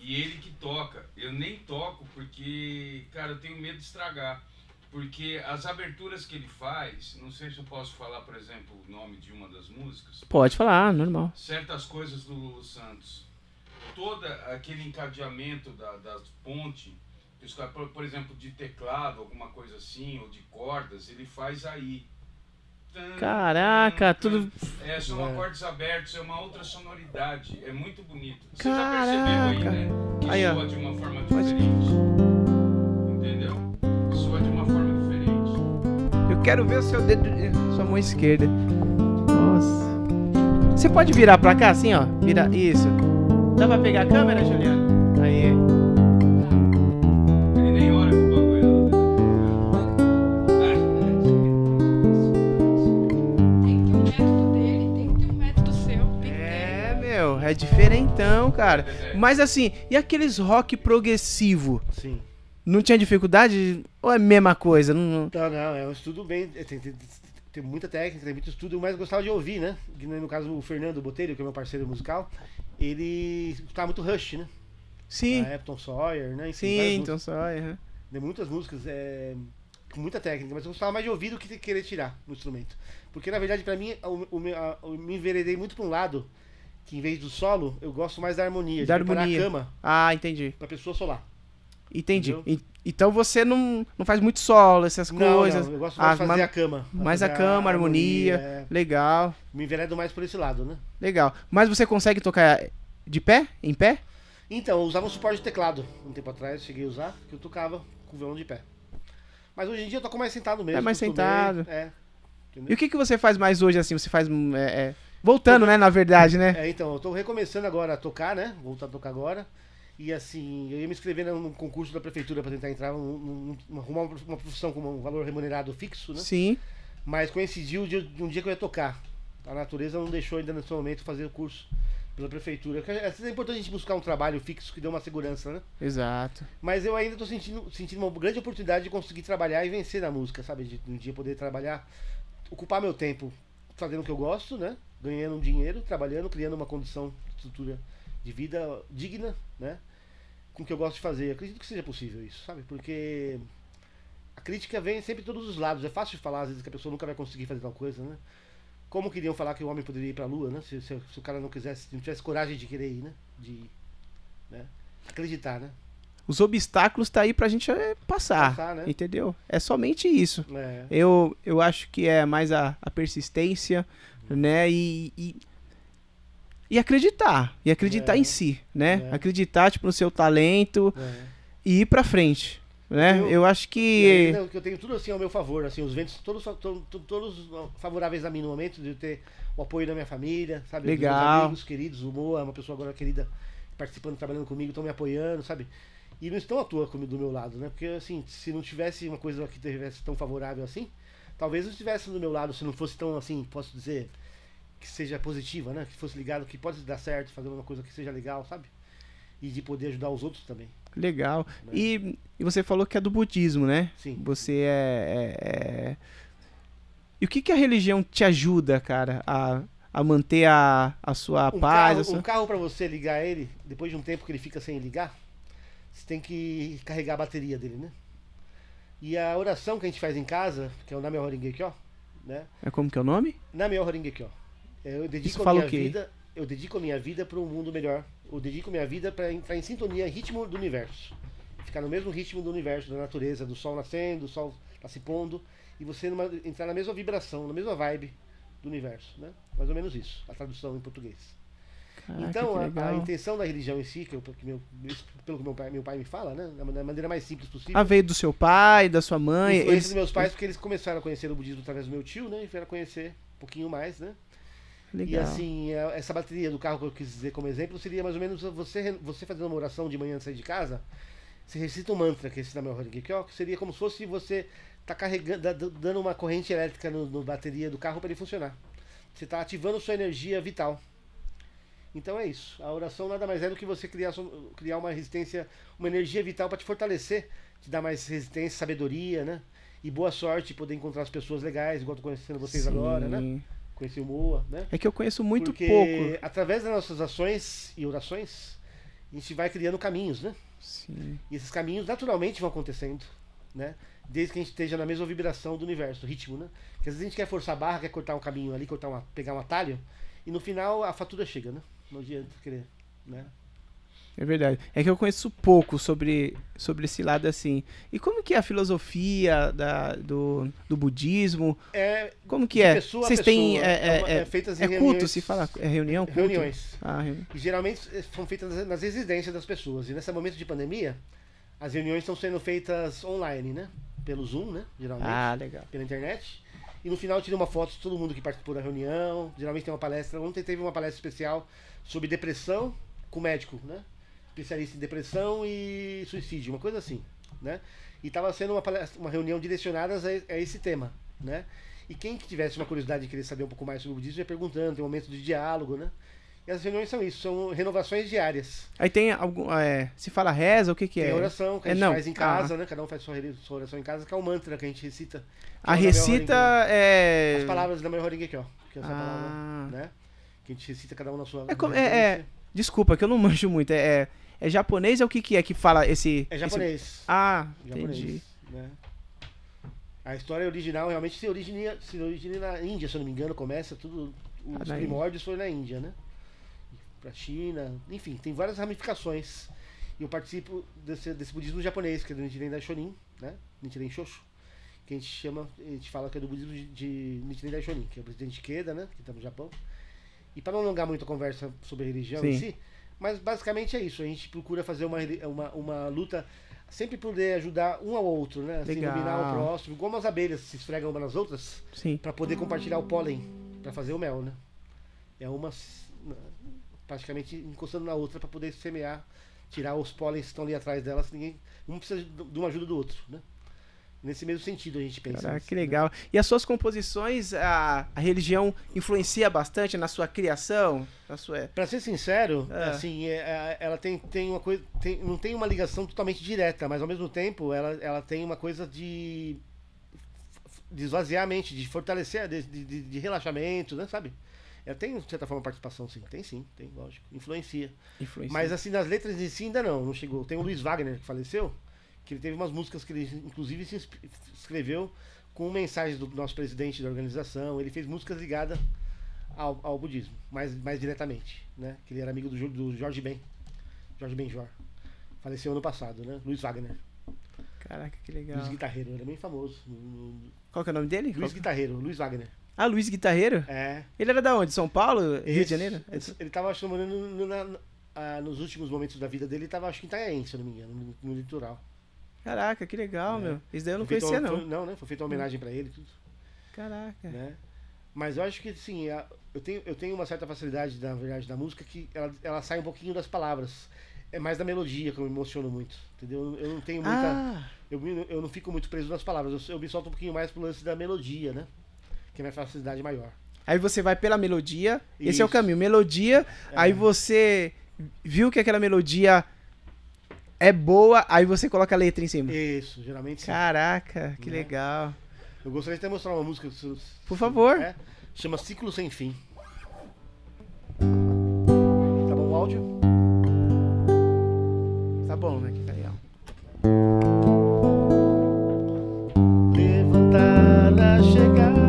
e ele que toca. Eu nem toco porque, cara, eu tenho medo de estragar. Porque as aberturas que ele faz, não sei se eu posso falar, por exemplo, o nome de uma das músicas, Pode falar, normal. certas coisas do Lulu Santos. Toda aquele encadeamento da, das pontes, por, por exemplo, de teclado, alguma coisa assim, ou de cordas, ele faz aí. Caraca, tudo-. É, são É. acordes abertos, é uma outra sonoridade. É muito bonito. Você Caraca. já percebeu aí, né? Que Aí, ó. soa de uma forma diferente. Entendeu? Soa de uma forma diferente. Eu quero ver o seu dedo, sua mão esquerda. Nossa. Você pode virar pra cá assim, ó? Vira isso. Dá pra pegar a câmera, Juliana? É diferentão, cara. Mas assim, e aqueles rock progressivo? sim. Não tinha dificuldade? Ou é a mesma coisa? Não, não- Não, não, é um estudo bem. é, Tem, tem, tem muita técnica, tem muito estudo, mas eu gostava de ouvir, né? No caso o Fernando Botelho, que é meu parceiro musical, ele escutava muito Rush, né? Sim, A Epton Sawyer, né? Enfim, sim, várias então só. é, músicas. Tem muitas músicas é, com muita técnica, mas eu gostava mais de ouvir do que de querer tirar no instrumento. Porque na verdade, pra mim, meu- a- eu me enveredei muito pra um lado que em vez do solo, eu gosto mais da harmonia, Da harmonia. a cama Ah, entendi. pra pessoa solar. Entendi. E- Então você não, não faz muito solo, essas Não, coisas. não, eu gosto mais de Ah, fazer a cama. mais a cama, a harmonia. é, Legal, me enveredo mais por esse lado, né? legal. Mas você consegue tocar de pé? Em pé? Então, eu usava um suporte de teclado. Um tempo atrás, cheguei a usar, que eu tocava com o violão de pé. Mas hoje em dia eu toco mais sentado mesmo. É mais sentado. É. E o que, que você faz mais hoje, assim? Você faz. hum, é, é, Voltando, né, na verdade, né? É, então, eu tô recomeçando agora a tocar, né? Voltar a tocar agora. E assim, eu ia me inscrever num concurso da prefeitura pra tentar entrar, arrumar uma, profissão com um valor remunerado fixo, né? Sim. Mas coincidiu de, de um dia que eu ia tocar. A natureza não deixou ainda nesse momento fazer o curso pela prefeitura. É importante a gente buscar um trabalho fixo que dê uma segurança, né? Exato. Mas eu ainda tô sentindo, sentindo uma grande oportunidade de conseguir trabalhar e vencer na música, sabe? De um dia poder trabalhar, ocupar meu tempo fazendo o que eu gosto, né? Ganhando um dinheiro, trabalhando, criando uma condição, estrutura de vida digna, né? Com o que eu gosto de fazer. Eu acredito que seja possível isso, sabe? Porque a crítica vem sempre de todos os lados. É fácil de falar, às vezes, que a pessoa nunca vai conseguir fazer tal coisa, né? Como queriam falar que o homem poderia ir pra lua, né? Se, se- se o cara não quisesse, não tivesse coragem de querer ir, né? De né? acreditar, né? Os obstáculos tá aí pra gente é, passar. Passar, né? Entendeu? É somente isso. É. Eu, eu acho que é mais a, a persistência, né? E, e, e acreditar. E acreditar É. em si, né? É. Acreditar, tipo, no seu talento é. e ir pra frente. Né? Eu- Eu, acho que. que eu tenho tudo assim ao meu favor, assim, os ventos todos, fa- to- to- todos favoráveis a mim no momento de eu ter o apoio da minha família, sabe? Legal. Dos amigos queridos, o Moa, uma pessoa agora querida participando, trabalhando comigo, estão me apoiando, sabe? E não estão à toa comigo do meu lado, né? Porque assim, se não tivesse uma coisa que tivesse tão favorável assim, talvez não estivesse do meu lado, se não fosse tão assim, posso dizer, que seja positiva, né? Que fosse ligado, que pode dar certo, fazer uma coisa que seja legal, sabe? E de poder ajudar os outros também. Legal. Né? E, e você falou que é do budismo, né? Sim. Você é, é- é- E o que, que a religião te ajuda, cara, a, a manter a, a sua um paz? carro, sua- um carro para você ligar ele, depois de um tempo que ele fica sem ligar, você tem que carregar a bateria dele, né? E a oração que a gente faz em casa, que é o Namyo Horingekyo, né? É como que é o nome? Namyo Horingekyo. Eu Isso dedico a fala minha o quê? vida, eu dedico a minha vida para um mundo melhor. Eu dedico a minha vida para entrar em sintonia, ritmo do universo. Ficar no mesmo ritmo do universo, da natureza, do sol nascendo, do sol tá se pondo, e você numa- entrar na mesma vibração, na mesma vibe do universo, né? Mais ou menos isso, a tradução em português. Caraca, Então, a, a intenção da religião em si, que eu, que meu, pelo que meu pai, meu pai me fala, né? Da maneira mais simples possível. Ah, veio do seu pai, da sua mãe. Eles... dos meus pais, porque eles começaram a conhecer o budismo através do meu tio, né? E vieram conhecer um pouquinho mais, né? E Legal. assim, é- essa bateria do carro que eu quis dizer como exemplo seria mais ou menos você, você fazendo uma oração de manhã antes de sair de casa, você recita um mantra, que é esse da meu que seria como se fosse você tá carregando, da- da- dando uma corrente elétrica no, no bateria do carro para ele funcionar. Você está ativando sua energia vital. Então é isso. A oração nada mais é do que você criar, criar uma resistência, uma energia vital para te fortalecer, te dar mais resistência, sabedoria, né? E boa sorte poder encontrar as pessoas legais, igual tô conhecendo vocês Sim. agora, né? Conheci o Moa, né? É que eu conheço muito Porque pouco. através das nossas ações e orações, a gente vai criando caminhos, né? Sim. E esses caminhos naturalmente vão acontecendo, né? Desde que a gente esteja na mesma vibração do universo, do ritmo, né? Porque às vezes a gente quer forçar a barra, quer cortar um caminho ali, cortar uma, pegar um atalho, e no final a fatura chega, né? Não adianta querer, né? É verdade. É que eu conheço pouco sobre, sobre esse lado assim. E como que é a filosofia da, do, do budismo? É Como que é? Vocês têm. É, É uma- é, é feitas em é culto, se fala? É reunião? Culto? reuniões. Ah, reunião. E geralmente eh, são feitas nas- nas residências das pessoas. E nesse momento de pandemia, as reuniões estão sendo feitas online, né? Pelo Zoom, né? Geralmente. Ah, legal. pela internet. E no final tira uma foto de todo mundo que participou da reunião. Geralmente tem uma palestra. Ontem teve uma palestra especial sobre depressão com médico, né? Especialista em depressão e suicídio, uma coisa assim, né? E estava sendo uma, palestra, uma reunião direcionada a, a esse tema, né? E quem que tivesse uma curiosidade de querer saber um pouco mais sobre o budismo ia perguntando, tem um momento de diálogo, né? E as reuniões são isso, são renovações diárias. Aí tem algum. É, se fala reza, o que que Tem é? oração que a É, gente não. faz em casa, né? Cada um faz sua, sua oração em casa, que é o mantra que a gente recita. A é recita é. As palavras da Maior Horengekyo, que é essa Ah. palavra, né? Que a gente recita cada um na sua É como- é- é-. Desculpa, que eu não manjo muito. É, é, é japonês ou o que que é que fala esse. É esse- japonês. Ah, japonês, entendi. né? A história original realmente se origina, se origina na Índia, se eu não me engano, começa tudo. Ah, Os na primórdios foi na Índia, né? Pra China, enfim, tem várias ramificações. E eu participo desse, desse budismo japonês, que é do Nichiren Daishonin, né? Nichiren Shoshu. Que a gente chama, a gente fala que é do budismo de, de Nichiren Daishonin, que é o presidente Keda, né? Que está no Japão. E para não alongar muito a conversa sobre a religião em Sim. si, mas basicamente é isso. A gente procura fazer uma, uma, uma luta sempre poder ajudar um ao outro, né? Assim, iluminar o próximo, como as abelhas se esfregam umas nas outras, para poder compartilhar o pólen, para fazer o mel, né? É uma praticamente encostando na outra para poder semear, tirar os pólenes que estão ali atrás delas. Ninguém, um precisa de uma ajuda do outro, né? Nesse mesmo sentido a gente pensa. Caraca, nisso, que né? legal. E as suas composições, a, a religião influencia bastante na sua criação? Na sua... Pra ser sincero, É. assim, é, é, ela tem, tem uma coisa. tem- não tem uma ligação totalmente direta, mas ao mesmo tempo ela, ela tem uma coisa de. de esvaziar a mente, de fortalecer, de, de, de- de relaxamento, né, sabe? Ela tem, de certa forma, participação, sim. Tem sim, tem, lógico. Influencia. influencia? Mas assim, nas letras em si ainda não, não chegou. Tem o Luiz Wagner, que faleceu, que ele teve umas músicas que ele, inclusive, se escreveu com mensagens do nosso presidente da organização. Ele fez músicas ligadas ao, ao budismo, mais, mais diretamente, né? Que ele era amigo do, do Jorge Ben, Jorge Benjor. Faleceu ano passado, né? Luiz Wagner. Caraca, que legal. Luiz Guitarreiro, ele é bem famoso. Qual que é o nome dele? Luiz Qual- Guitarreiro, Luiz Wagner. Ah, Luiz Guitarreiro? É. Ele era da onde? São Paulo? Rio de Esse- Janeiro? esse- Ele tava chamando no, no- na- ah, nos últimos momentos da vida dele, ele tava acho que em Itanhaém, se eu não me engano, no, no litoral. Caraca, que legal, É. meu. Isso daí eu não Foi feito conhecia, uma- não. foi- não, né? Foi feita uma homenagem pra ele, tudo, Caraca. né? Mas eu acho que, assim, eu tenho, eu tenho uma certa facilidade, na verdade, da música que ela, ela sai um pouquinho das palavras. É mais da melodia que eu me emociono muito, entendeu? Eu não tenho muita... Ah, Eu, eu não fico muito preso nas palavras, eu, eu me solto um pouquinho mais pro lance da melodia, né? Que é minha facilidade maior. aí você vai pela melodia, esse é o Isso. caminho. Melodia, aí você viu que aquela melodia é boa, aí você coloca a letra em cima. Isso, geralmente sim. Caraca, que Né? legal. Eu gostaria de até mostrar uma música. se- Por favor. É, chama Ciclo Sem Fim. Tá bom o áudio? Tá bom, né? Que legal. Levantar na chegada,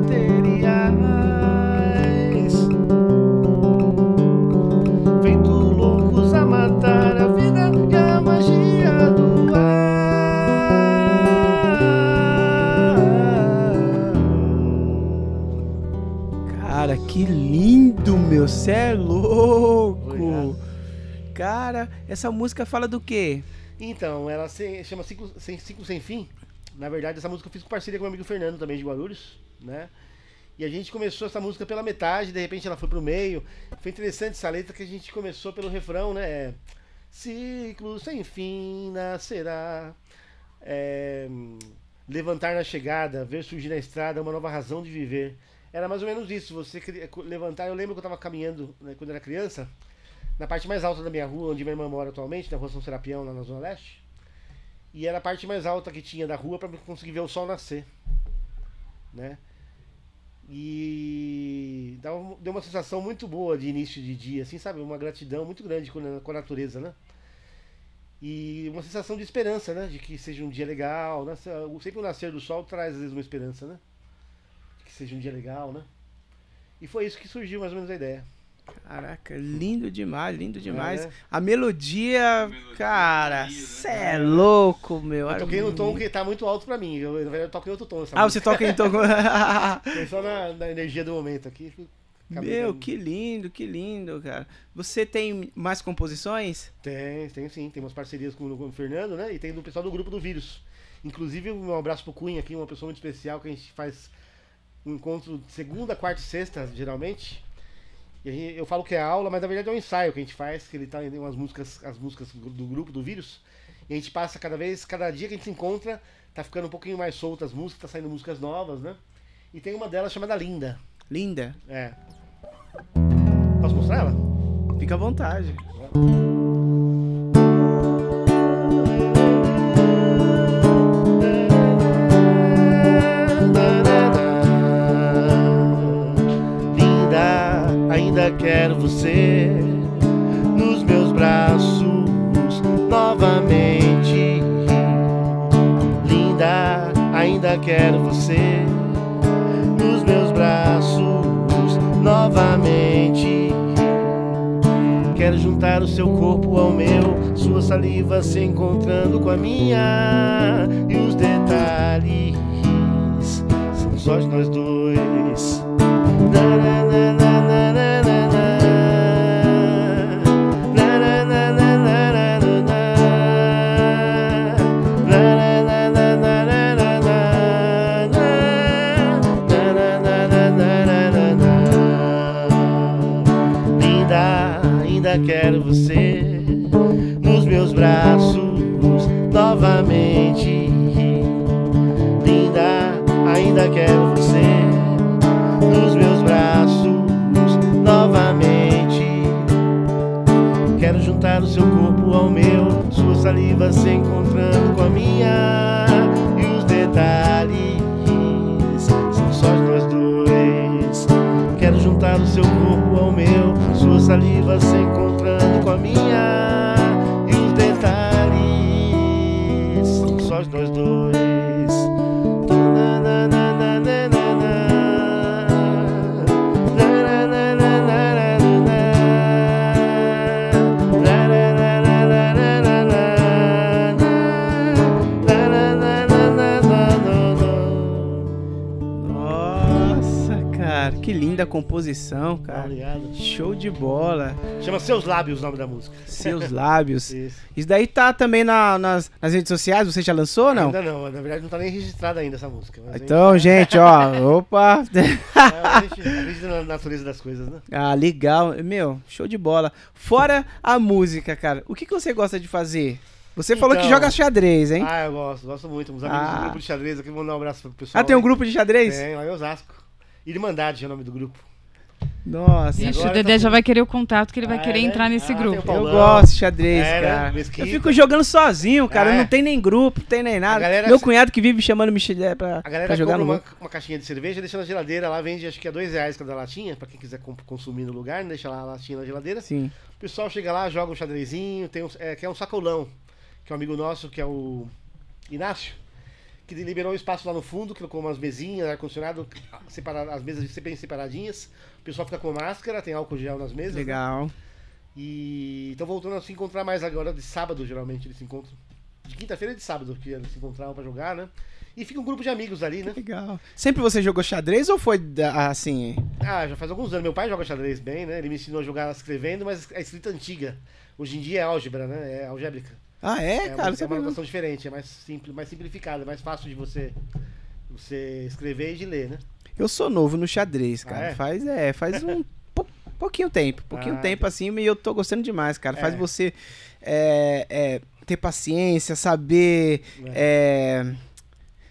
materiais. Feito loucos a matar a vida e a magia do ar. Cara, que lindo, meu. Cê é louco. Obrigado. Cara, essa música fala do quê? Então, ela se chama Ciclo Sem, Ciclo Sem Fim. Na verdade, essa música eu fiz com parceria com meu amigo Fernando, também de Guarulhos, né? E a gente começou essa música pela metade, de repente ela foi pro meio. Foi interessante essa letra que a gente começou pelo refrão, né? É, Ciclo sem fim nascerá. É, levantar na chegada, ver surgir na estrada uma nova razão de viver. Era mais ou menos isso. Você cri- levantar. Eu lembro que eu tava caminhando né, quando era criança, na parte mais alta da minha rua, onde minha irmã mora atualmente, na rua São Serapião, lá na Zona Leste. E era a parte mais alta que tinha da rua para conseguir ver o sol nascer. Né? E deu uma sensação muito boa de início de dia, assim, sabe? Uma gratidão muito grande com a, com a natureza, né? E uma sensação de esperança, né? De que seja um dia legal. Né? Sempre o nascer do sol traz, às vezes, uma esperança, né? De que seja um dia legal, né? E foi isso que surgiu mais ou menos a ideia. Caraca, lindo demais, lindo demais. É. A melodia, melodia cara, linda, né? cê é louco, meu. Eu toquei no tom que tá muito alto pra mim. Eu, na verdade, eu toco em outro tom. essa Ah, música. você toca então. Foi só na, na energia do momento aqui. Meu, que lindo, que lindo, cara. Você tem mais composições? Tem, tem sim. Tem umas parcerias com, com o Fernando, né? E tem do pessoal do grupo do Vírus. Inclusive, um abraço pro Cunha aqui, uma pessoa muito especial que a gente faz um encontro de segunda, quarta e sexta, geralmente. Gente- eu falo que é aula, mas na verdade é um ensaio que a gente faz, que ele tá em umas músicas, as músicas do grupo do Vírus. E a gente passa cada vez, cada dia que a gente se encontra, tá ficando um pouquinho mais soltas as músicas, tá saindo músicas novas, né? E tem uma delas chamada Linda. Linda. É. Posso mostrar ela? Fica à vontade. Linda, quero você nos meus braços novamente. Linda, ainda quero você nos meus braços novamente. Quero juntar o seu corpo ao meu, sua saliva se encontrando com a minha. E os detalhes são só de nós dois. Linda, quero você nos meus braços novamente. Quero juntar o seu corpo ao meu, sua saliva se encontrando com a minha. E os detalhes são só de nós dois. Quero juntar o seu corpo ao meu, sua saliva se encontrando com a minha. Linda composição, cara. Obrigado. Show de bola. Chama Seus Lábios o nome da música. Seus lábios. Isso. Isso daí tá também na- nas, nas redes sociais, você já lançou ou não? Ainda não, na verdade não tá nem registrada ainda essa música. mas a gente- Então, gente, ó, opa. É, a na natureza das coisas, né? Ah, legal. Meu, show de bola. Fora a música, cara, o que, que você gosta de fazer? Você falou que Então- joga xadrez, hein? Ah, eu gosto, gosto muito. Uns amigos Ah. do grupo de xadrez aqui, vou mandar um abraço pro pessoal. Ah, tem um grupo de xadrez? Tem, lá em Osasco. Irmandade é o nome do grupo. Nossa, Ixi, o Dedé tá já com- vai querer o contato que ele vai Ah, querer é, entrar nesse Ah, grupo. eu gosto de xadrez, É, cara. Eu fico jogando sozinho, cara. Ah, é? Não tem nem grupo, não tem nem nada. galera- Meu cunhado que vive chamando Michel pra, A galera pra jogar compra no uma, grupo. uma caixinha de cerveja, deixa na geladeira, lá vende acho que é dois reais cada latinha, pra quem quiser consumir no lugar, né? deixa lá a latinha na geladeira. Sim. O pessoal chega lá, joga um xadrezinho, tem um, é, que é um sacolão, que é um amigo nosso, que é o Inácio, que liberou um espaço lá no fundo, colocou umas mesinhas, ar-condicionado, as mesas sempre bem separadinhas. O pessoal fica com máscara, tem álcool gel nas mesas. né? Legal. E estão voltando a se encontrar mais agora, de sábado geralmente eles se encontram. De quinta-feira e de sábado que eles se encontravam pra jogar, né? E fica um grupo de amigos ali, né? Legal. Sempre você jogou xadrez ou foi assim? Ah, já faz alguns anos. Meu pai joga xadrez bem, né? Ele me ensinou a jogar escrevendo, mas a escrita antiga. Hoje em dia é álgebra, né? É algébrica. Ah, é, É, cara? uma, é uma notação diferente, é mais simples, mais simplificada, é mais fácil de você, você escrever e de ler, né? Eu sou novo no xadrez, cara. Ah, é? Faz, é, faz um pou- pouquinho tempo. Pouquinho Ah, tempo assim, e eu tô gostando demais, cara. Faz É. você é, é, ter paciência, saber.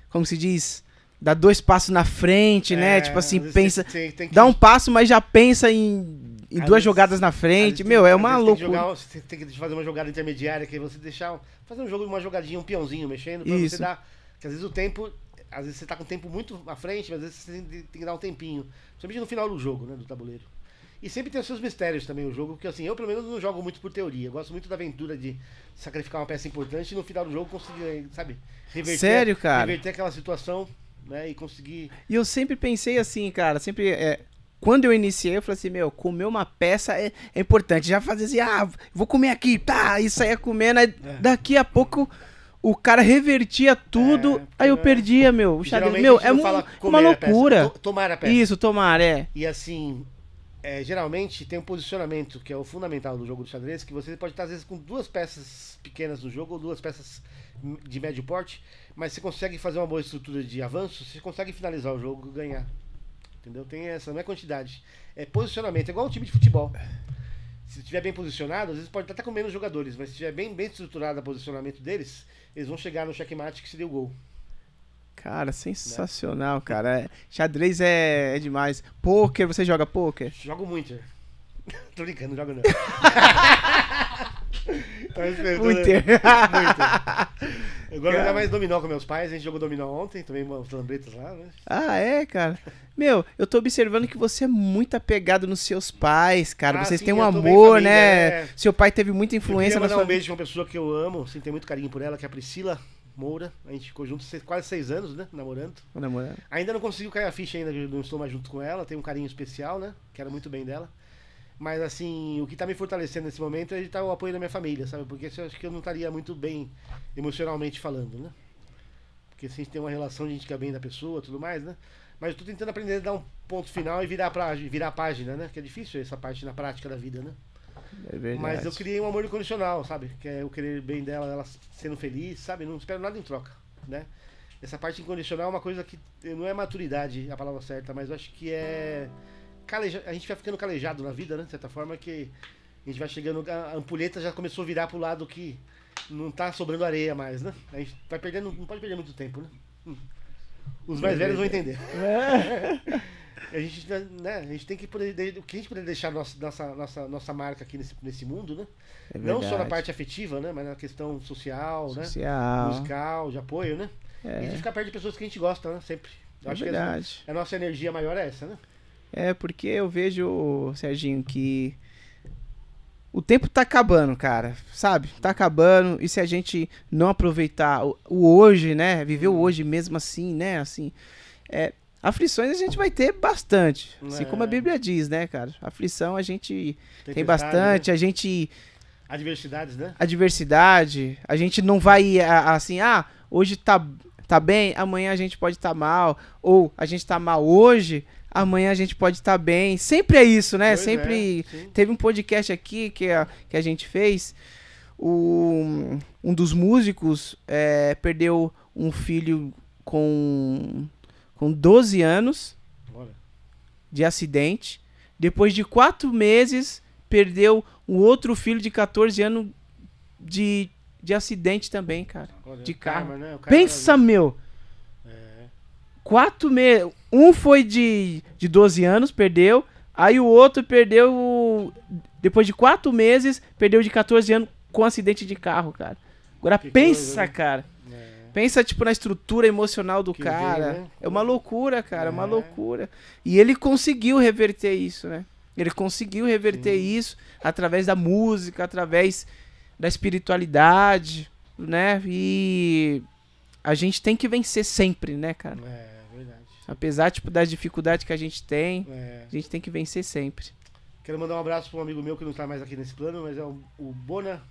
como se diz? Dar dois passos na frente, né? Tipo assim, pensa. tem- tem que- Dá um passo, mas já pensa em, em duas jogadas na frente. Meu, tem- é uma loucura. Tem que jogar, você tem que fazer uma jogada intermediária, que você deixar. Fazer um jogo, uma jogadinha, um peãozinho mexendo, pra Isso. você dar. Que às vezes o tempo. Às vezes você tá com o tempo muito à frente, mas às vezes você tem, tem que dar um tempinho. Principalmente no final do jogo, né? Do tabuleiro. E sempre tem os seus mistérios também o jogo, porque assim, eu pelo menos não jogo muito por teoria. Eu gosto muito da aventura de sacrificar uma peça importante e no final do jogo conseguir, sabe, reverter, Sério, cara? reverter aquela situação, né? E conseguir. E eu sempre pensei assim, cara, sempre. é, quando eu iniciei, eu falei assim, meu, comer uma peça é, é importante. Já fazer assim, ah, vou comer aqui, tá, e saía comendo. Aí, Daqui a pouco o cara revertia tudo, É, aí eu é. perdia, meu. O xadrez, meu, a é fala uma a loucura. to- tomar a peça. Isso, tomar, é. E assim, é, geralmente tem um posicionamento que é o fundamental do jogo do xadrez, que você pode estar às vezes com duas peças pequenas no jogo ou duas peças de médio porte, mas você consegue fazer uma boa estrutura de avanço, você consegue finalizar o jogo e ganhar. Entendeu? Tem essa, não é quantidade. É posicionamento, é igual um time de futebol. Se estiver bem posicionado, às vezes pode até com menos jogadores, mas se estiver bem, bem estruturado o posicionamento deles, eles vão chegar no checkmate que seria o gol. Cara, sensacional, cara. É, xadrez é, é demais. Poker, você joga poker? Jogo muito. Tô brincando, não jogo não. Esperando, Muiter. Muito. Eu gosto de jogar mais dominó com meus pais. A gente jogou dominó ontem, também umas lambretas lá, né? Ah, é, cara? Meu, eu tô observando que você é muito apegado nos seus pais, cara. Ah, Vocês sim, têm um eu amor, família, né? é. Seu pai teve muita Eu influência queria na mandar sua um beijo pra uma pessoa que eu amo, assim, tenho muito carinho por ela, que é a Priscila Moura. A gente ficou juntos seis- quase seis anos, né? Namorando. Ô, namorado. Ainda não conseguiu cair a ficha ainda, eu não estou mais junto com ela. Tenho um carinho especial, né? Quero muito bem dela. Mas assim, o que tá me fortalecendo nesse momento é tá o apoio da minha família, sabe? Porque eu acho que eu não estaria muito bem emocionalmente falando, né? Porque se a gente tem uma relação, a gente quer bem da pessoa tudo mais, né? Mas eu tô tentando aprender a dar um ponto final e virar, pra, virar a página, né? Que é difícil essa parte na prática da vida, né? É verdade. Mas eu criei um amor incondicional, sabe? Que é eu querer bem dela, ela sendo feliz, sabe? Não espero nada em troca, né? Essa parte incondicional é uma coisa que não é maturidade a palavra certa, mas eu acho que é. Caleja... A gente vai ficando calejado na vida, né? De certa forma que a gente vai chegando. A ampulheta já começou a virar pro lado que não tá sobrando areia mais, né? A gente vai perdendo. Não pode perder muito tempo, né? Hum. Os mais velhos vão entender. A gente, né, a gente tem que poder. O que a gente poder deixar nossa, nossa, nossa, nossa marca aqui nesse, nesse mundo, né? É Não só na parte afetiva, né? Mas na questão social, né? social. Musical, de apoio, né? É. E de ficar perto de pessoas que a gente gosta, né? Sempre. Eu É acho que verdade. a, a nossa energia maior é essa, né? É, porque eu vejo, Serginho, que o tempo tá acabando, cara. Sabe? Tá acabando. E se a gente não aproveitar o, o hoje, né? Viver o hoje mesmo assim, né? Assim. É, aflições a gente vai ter bastante. Assim É. como a Bíblia diz, né, cara? Aflição a gente tem Tempestade, bastante. Né? A gente. Adversidades, né? A diversidade. A gente não vai assim, ah, hoje tá, tá bem, amanhã a gente pode estar mal. Ou a gente tá mal hoje, amanhã a gente pode estar bem. Sempre é isso, né? Pois Sempre. é. Teve um podcast aqui que a, que a gente fez. O, um dos músicos é, perdeu um filho com, com 12 anos Olha. de acidente. Depois de quatro meses, perdeu um outro filho de 14 anos de, de acidente também, cara. olha, De carro. né? Pensa, meu. É. Quatro meses. Um foi de, de 12 anos, perdeu. Aí o outro perdeu. Depois de quatro meses, perdeu de 14 anos com acidente de carro, cara. Agora Que pensa, coisa, né? cara. É. Pensa, tipo, na estrutura emocional do Que cara. né? É uma loucura, cara. É uma É. loucura. E ele conseguiu reverter isso, né? Ele conseguiu reverter Sim. isso através da música, através da espiritualidade, né? E a gente tem que vencer sempre, né, cara? É. Apesar, tipo, das dificuldades que a gente tem, É. a gente tem que vencer sempre. Quero mandar um abraço para um amigo meu que não está mais aqui nesse plano, mas é o, o Bona,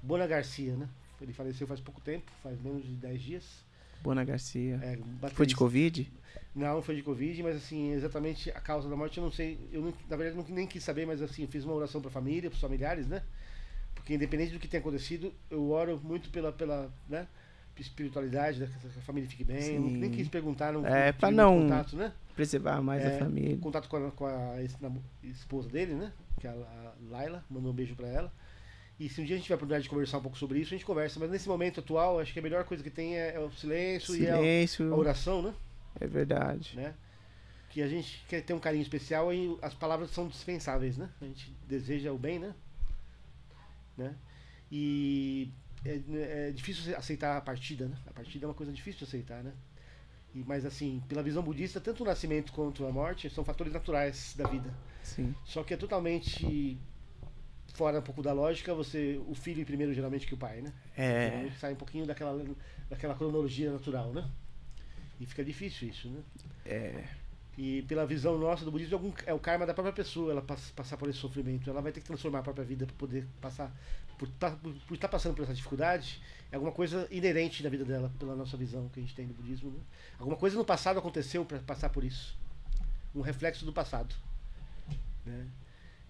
Bona Garcia, né? Ele faleceu faz pouco tempo, faz menos de 10 dias. Bona Garcia. É, Foi de Covid? Não, foi de Covid, mas assim, exatamente a causa da morte eu não sei. Eu não- na verdade não, nem quis saber, mas assim, fiz uma oração para a família, para os familiares, né? Porque independente do que tenha acontecido, eu oro muito pela, pela né? Espiritualidade, né? que a família fique bem. Não- nem Sim. quis perguntar, não É, muito não- contato, né? Preservar mais É, a família. contato com a, com a esposa dele, né? Que é a, Laila, mandou um beijo pra ela. E se um dia a gente tiver a oportunidade de conversar um pouco sobre isso, a gente conversa. Mas nesse momento atual, acho que a melhor coisa que tem é, é o silêncio, e é a, Silêncio. a oração, né? É verdade. né? Que a gente quer ter um carinho especial e as palavras são dispensáveis, né? A gente deseja o bem, né? né? E é, é difícil aceitar a partida, né? A partida é uma coisa difícil de aceitar, né? E, mas assim, pela visão budista, tanto o nascimento quanto a morte são fatores naturais da vida. Sim. Só que é totalmente fora um pouco da lógica, você o filho primeiro geralmente que o pai, né? É. Geralmente sai um pouquinho daquela daquela cronologia natural, né? E fica difícil isso, né? É. E pela visão nossa do budismo, é é o karma da própria pessoa ela pass- passar por esse sofrimento. Ela vai ter que transformar a própria vida para poder passar. Por estar por estar passando por essa dificuldade, é alguma coisa inerente da vida dela, pela nossa visão que a gente tem do budismo. Né? Alguma coisa no passado aconteceu para passar por isso. Um reflexo do passado. Né?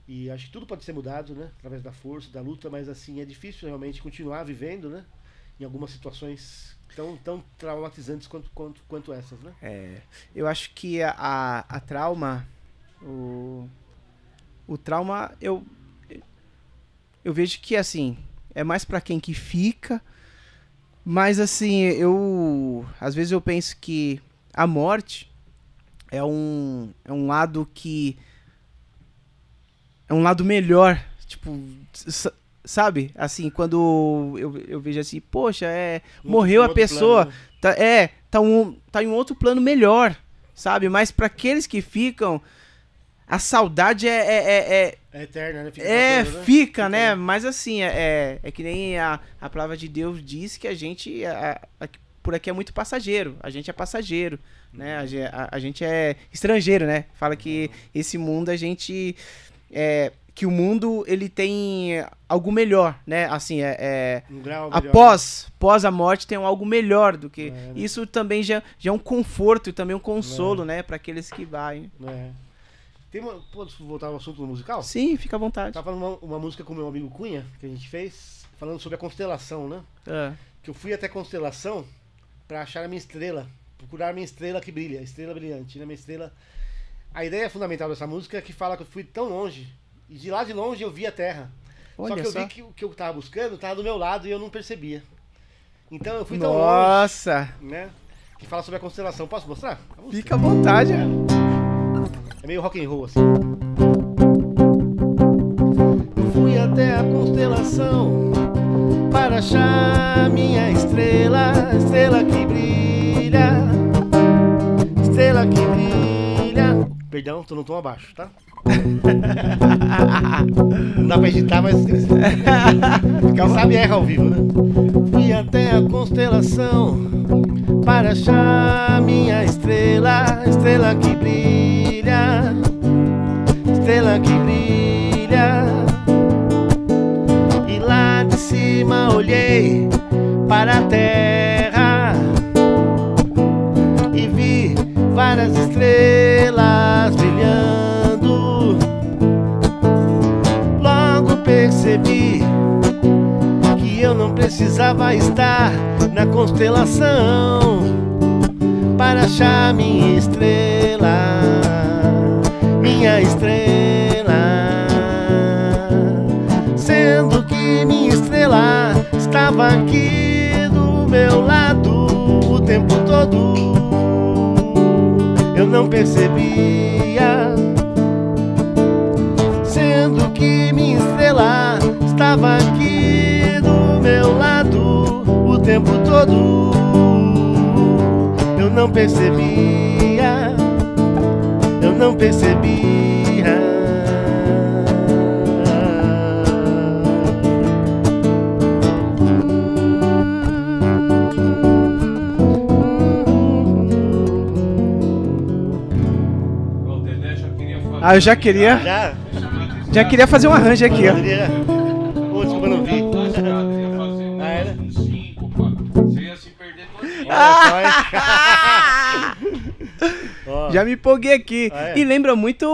E acho que tudo pode ser mudado, né? Através da força, da luta, mas assim, é difícil realmente continuar vivendo, né? Em algumas situações tão, tão traumatizantes quanto, quanto, quanto essas, né? É, eu acho que a, a trauma, o, o trauma, eu, eu vejo que, assim, é mais pra quem que fica, mas, assim, eu, às vezes eu penso que a morte é um, é um lado que, é um lado melhor, tipo, sabe? Assim, quando eu, eu vejo assim, poxa, é, Um morreu a pessoa, plano? Tá, é, tá, um, tá em um outro plano melhor, sabe? Mas pra aqueles que ficam, a saudade é. É, é, é, É eterna, né? Fica é, coisa, fica, né? Mas assim, é, é, é que nem a, a palavra de Deus diz que a gente. a- a- por aqui é muito passageiro. A gente é passageiro, né? A, ge- a- a gente é estrangeiro, né? Fala que esse mundo a gente. É, que o mundo ele tem algo melhor, né? Assim, é- é Um grau melhor, após, após a morte tem algo melhor do que É, né? isso também já, já é um conforto e também um consolo, né, Pra aqueles que vai. né? Tem uma, posso voltar ao assunto musical? Sim, fica à vontade. Tava falando uma, uma música com meu amigo Cunha, que a gente fez, falando sobre a constelação, né? Ah, Que eu fui até a constelação pra achar a minha estrela, procurar a minha estrela que brilha, a estrela brilhante, né? Minha estrela. A ideia fundamental dessa música é que fala que eu fui tão longe, e de lá de longe eu vi a Terra. só olha que eu só. vi que o que eu tava buscando tava do meu lado e eu não percebia. Então eu fui tão longe, Nossa, né? que fala sobre a constelação. Posso mostrar? Fica à vontade. É meio rock and roll assim. Fui até a constelação para achar minha estrela, estrela que brilha, estrela que brilha. Perdão, tô no tom abaixo, tá? Não dá pra editar, mas quem sabe erra ao vivo, né? Fui até a constelação para achar minha estrela, estrela que brilha, estrela que brilha. E lá de cima olhei para a terra e vi várias estrelas brilhando. Logo percebi que eu não precisava estar na constelação para achar minha estrela, minha estrela. Sendo que minha estrela estava aqui do meu lado o tempo todo. Eu não percebia. Sendo que minha estrela estava aqui do meu lado o tempo todo. Eu não percebia. Não queria fazer. Ah, eu já queria, Já? já queria fazer um arranjo aqui, ó. Já me empolguei aqui. Ah, é? E lembra muito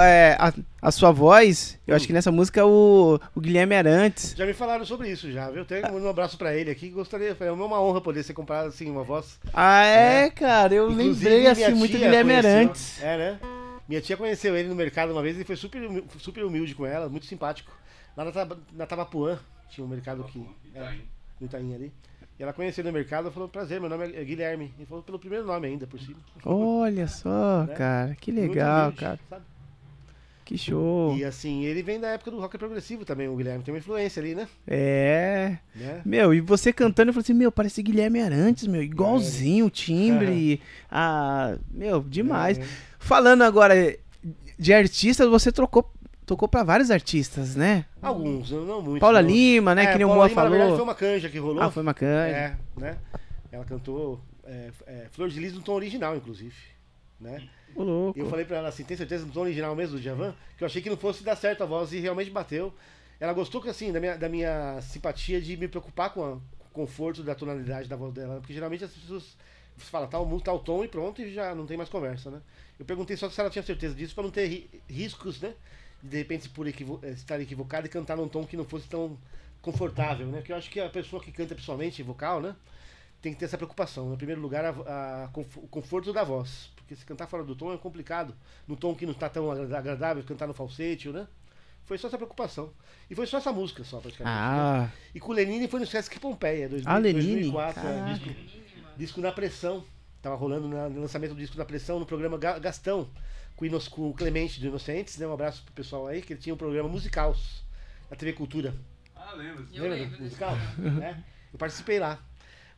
é, a, a sua voz. Eu acho que nessa música o, o Guilherme Arantes. Já me falaram sobre isso já, viu? Tenho um abraço pra ele aqui. Gostaria, é uma honra poder ser comparado assim, uma voz. Ah, é, cara. Eu Inclusive, lembrei assim muito do Guilherme conheceu- Arantes. É, né? Minha tia conheceu ele no mercado uma vez e foi super, super humilde com ela, muito simpático. Lá na, na Tabapuã, tinha um mercado que. É, Itaim. no Itaim ali. E ela conheceu ele no mercado e falou: Prazer, meu nome é Guilherme. E falou pelo primeiro nome ainda, por cima. Olha só, Né? cara. Que legal, humilde, cara. sabe? Que show. E assim, ele vem da época do rock progressivo também, o Guilherme. Tem uma influência ali, né? É. né? Meu, e você cantando, eu falei assim, meu, parece Guilherme Arantes, meu, igualzinho o timbre. ah, meu, demais. É. Falando agora de artistas, você trocou, tocou pra vários artistas, né? Alguns, não muitos. Paula não. Lima, né, É, que nem o Paula Moa Lima, na verdade, falou. foi uma canja que rolou. Ah, foi bacana. É, né? Ela cantou é, é, Flor de Lis no tom original, inclusive. Né? Ô, louco. E eu falei pra ela assim, tem certeza no tom original mesmo do Djavan? Que eu achei que não fosse dar certo a voz e realmente bateu. Ela gostou assim, da minha, da minha simpatia de me preocupar com, a- com o conforto da tonalidade da voz dela. Porque geralmente as pessoas você fala tal, tal tom e pronto, e já não tem mais conversa, né? Eu perguntei só se ela tinha certeza disso pra não ter ri- riscos, né? De, repente por equivo estar equivocado e cantar num tom que não fosse tão confortável, né? Porque eu acho que a pessoa que canta pessoalmente vocal, né? Tem que ter essa preocupação. Em primeiro lugar, a- a o conforto da voz. Porque se cantar fora do tom é complicado. No tom que não está tão agra- agradável, cantar no falsete, né? Foi só essa preocupação. E foi só essa música, só, praticamente. né? Ah, E com o Lenine foi no Sesc Pompeia, 2000, Ah, Lenine? 2004. é, disco, disco na pressão. Tava rolando na- no lançamento do disco na pressão no programa Ga- Gastão, com, o Inos- com o Clemente do Inocentes. Né? Um abraço pro pessoal aí, que ele tinha um programa Musicals na TV Cultura. Ah, lembro. Lembra do musical? né? Eu participei lá.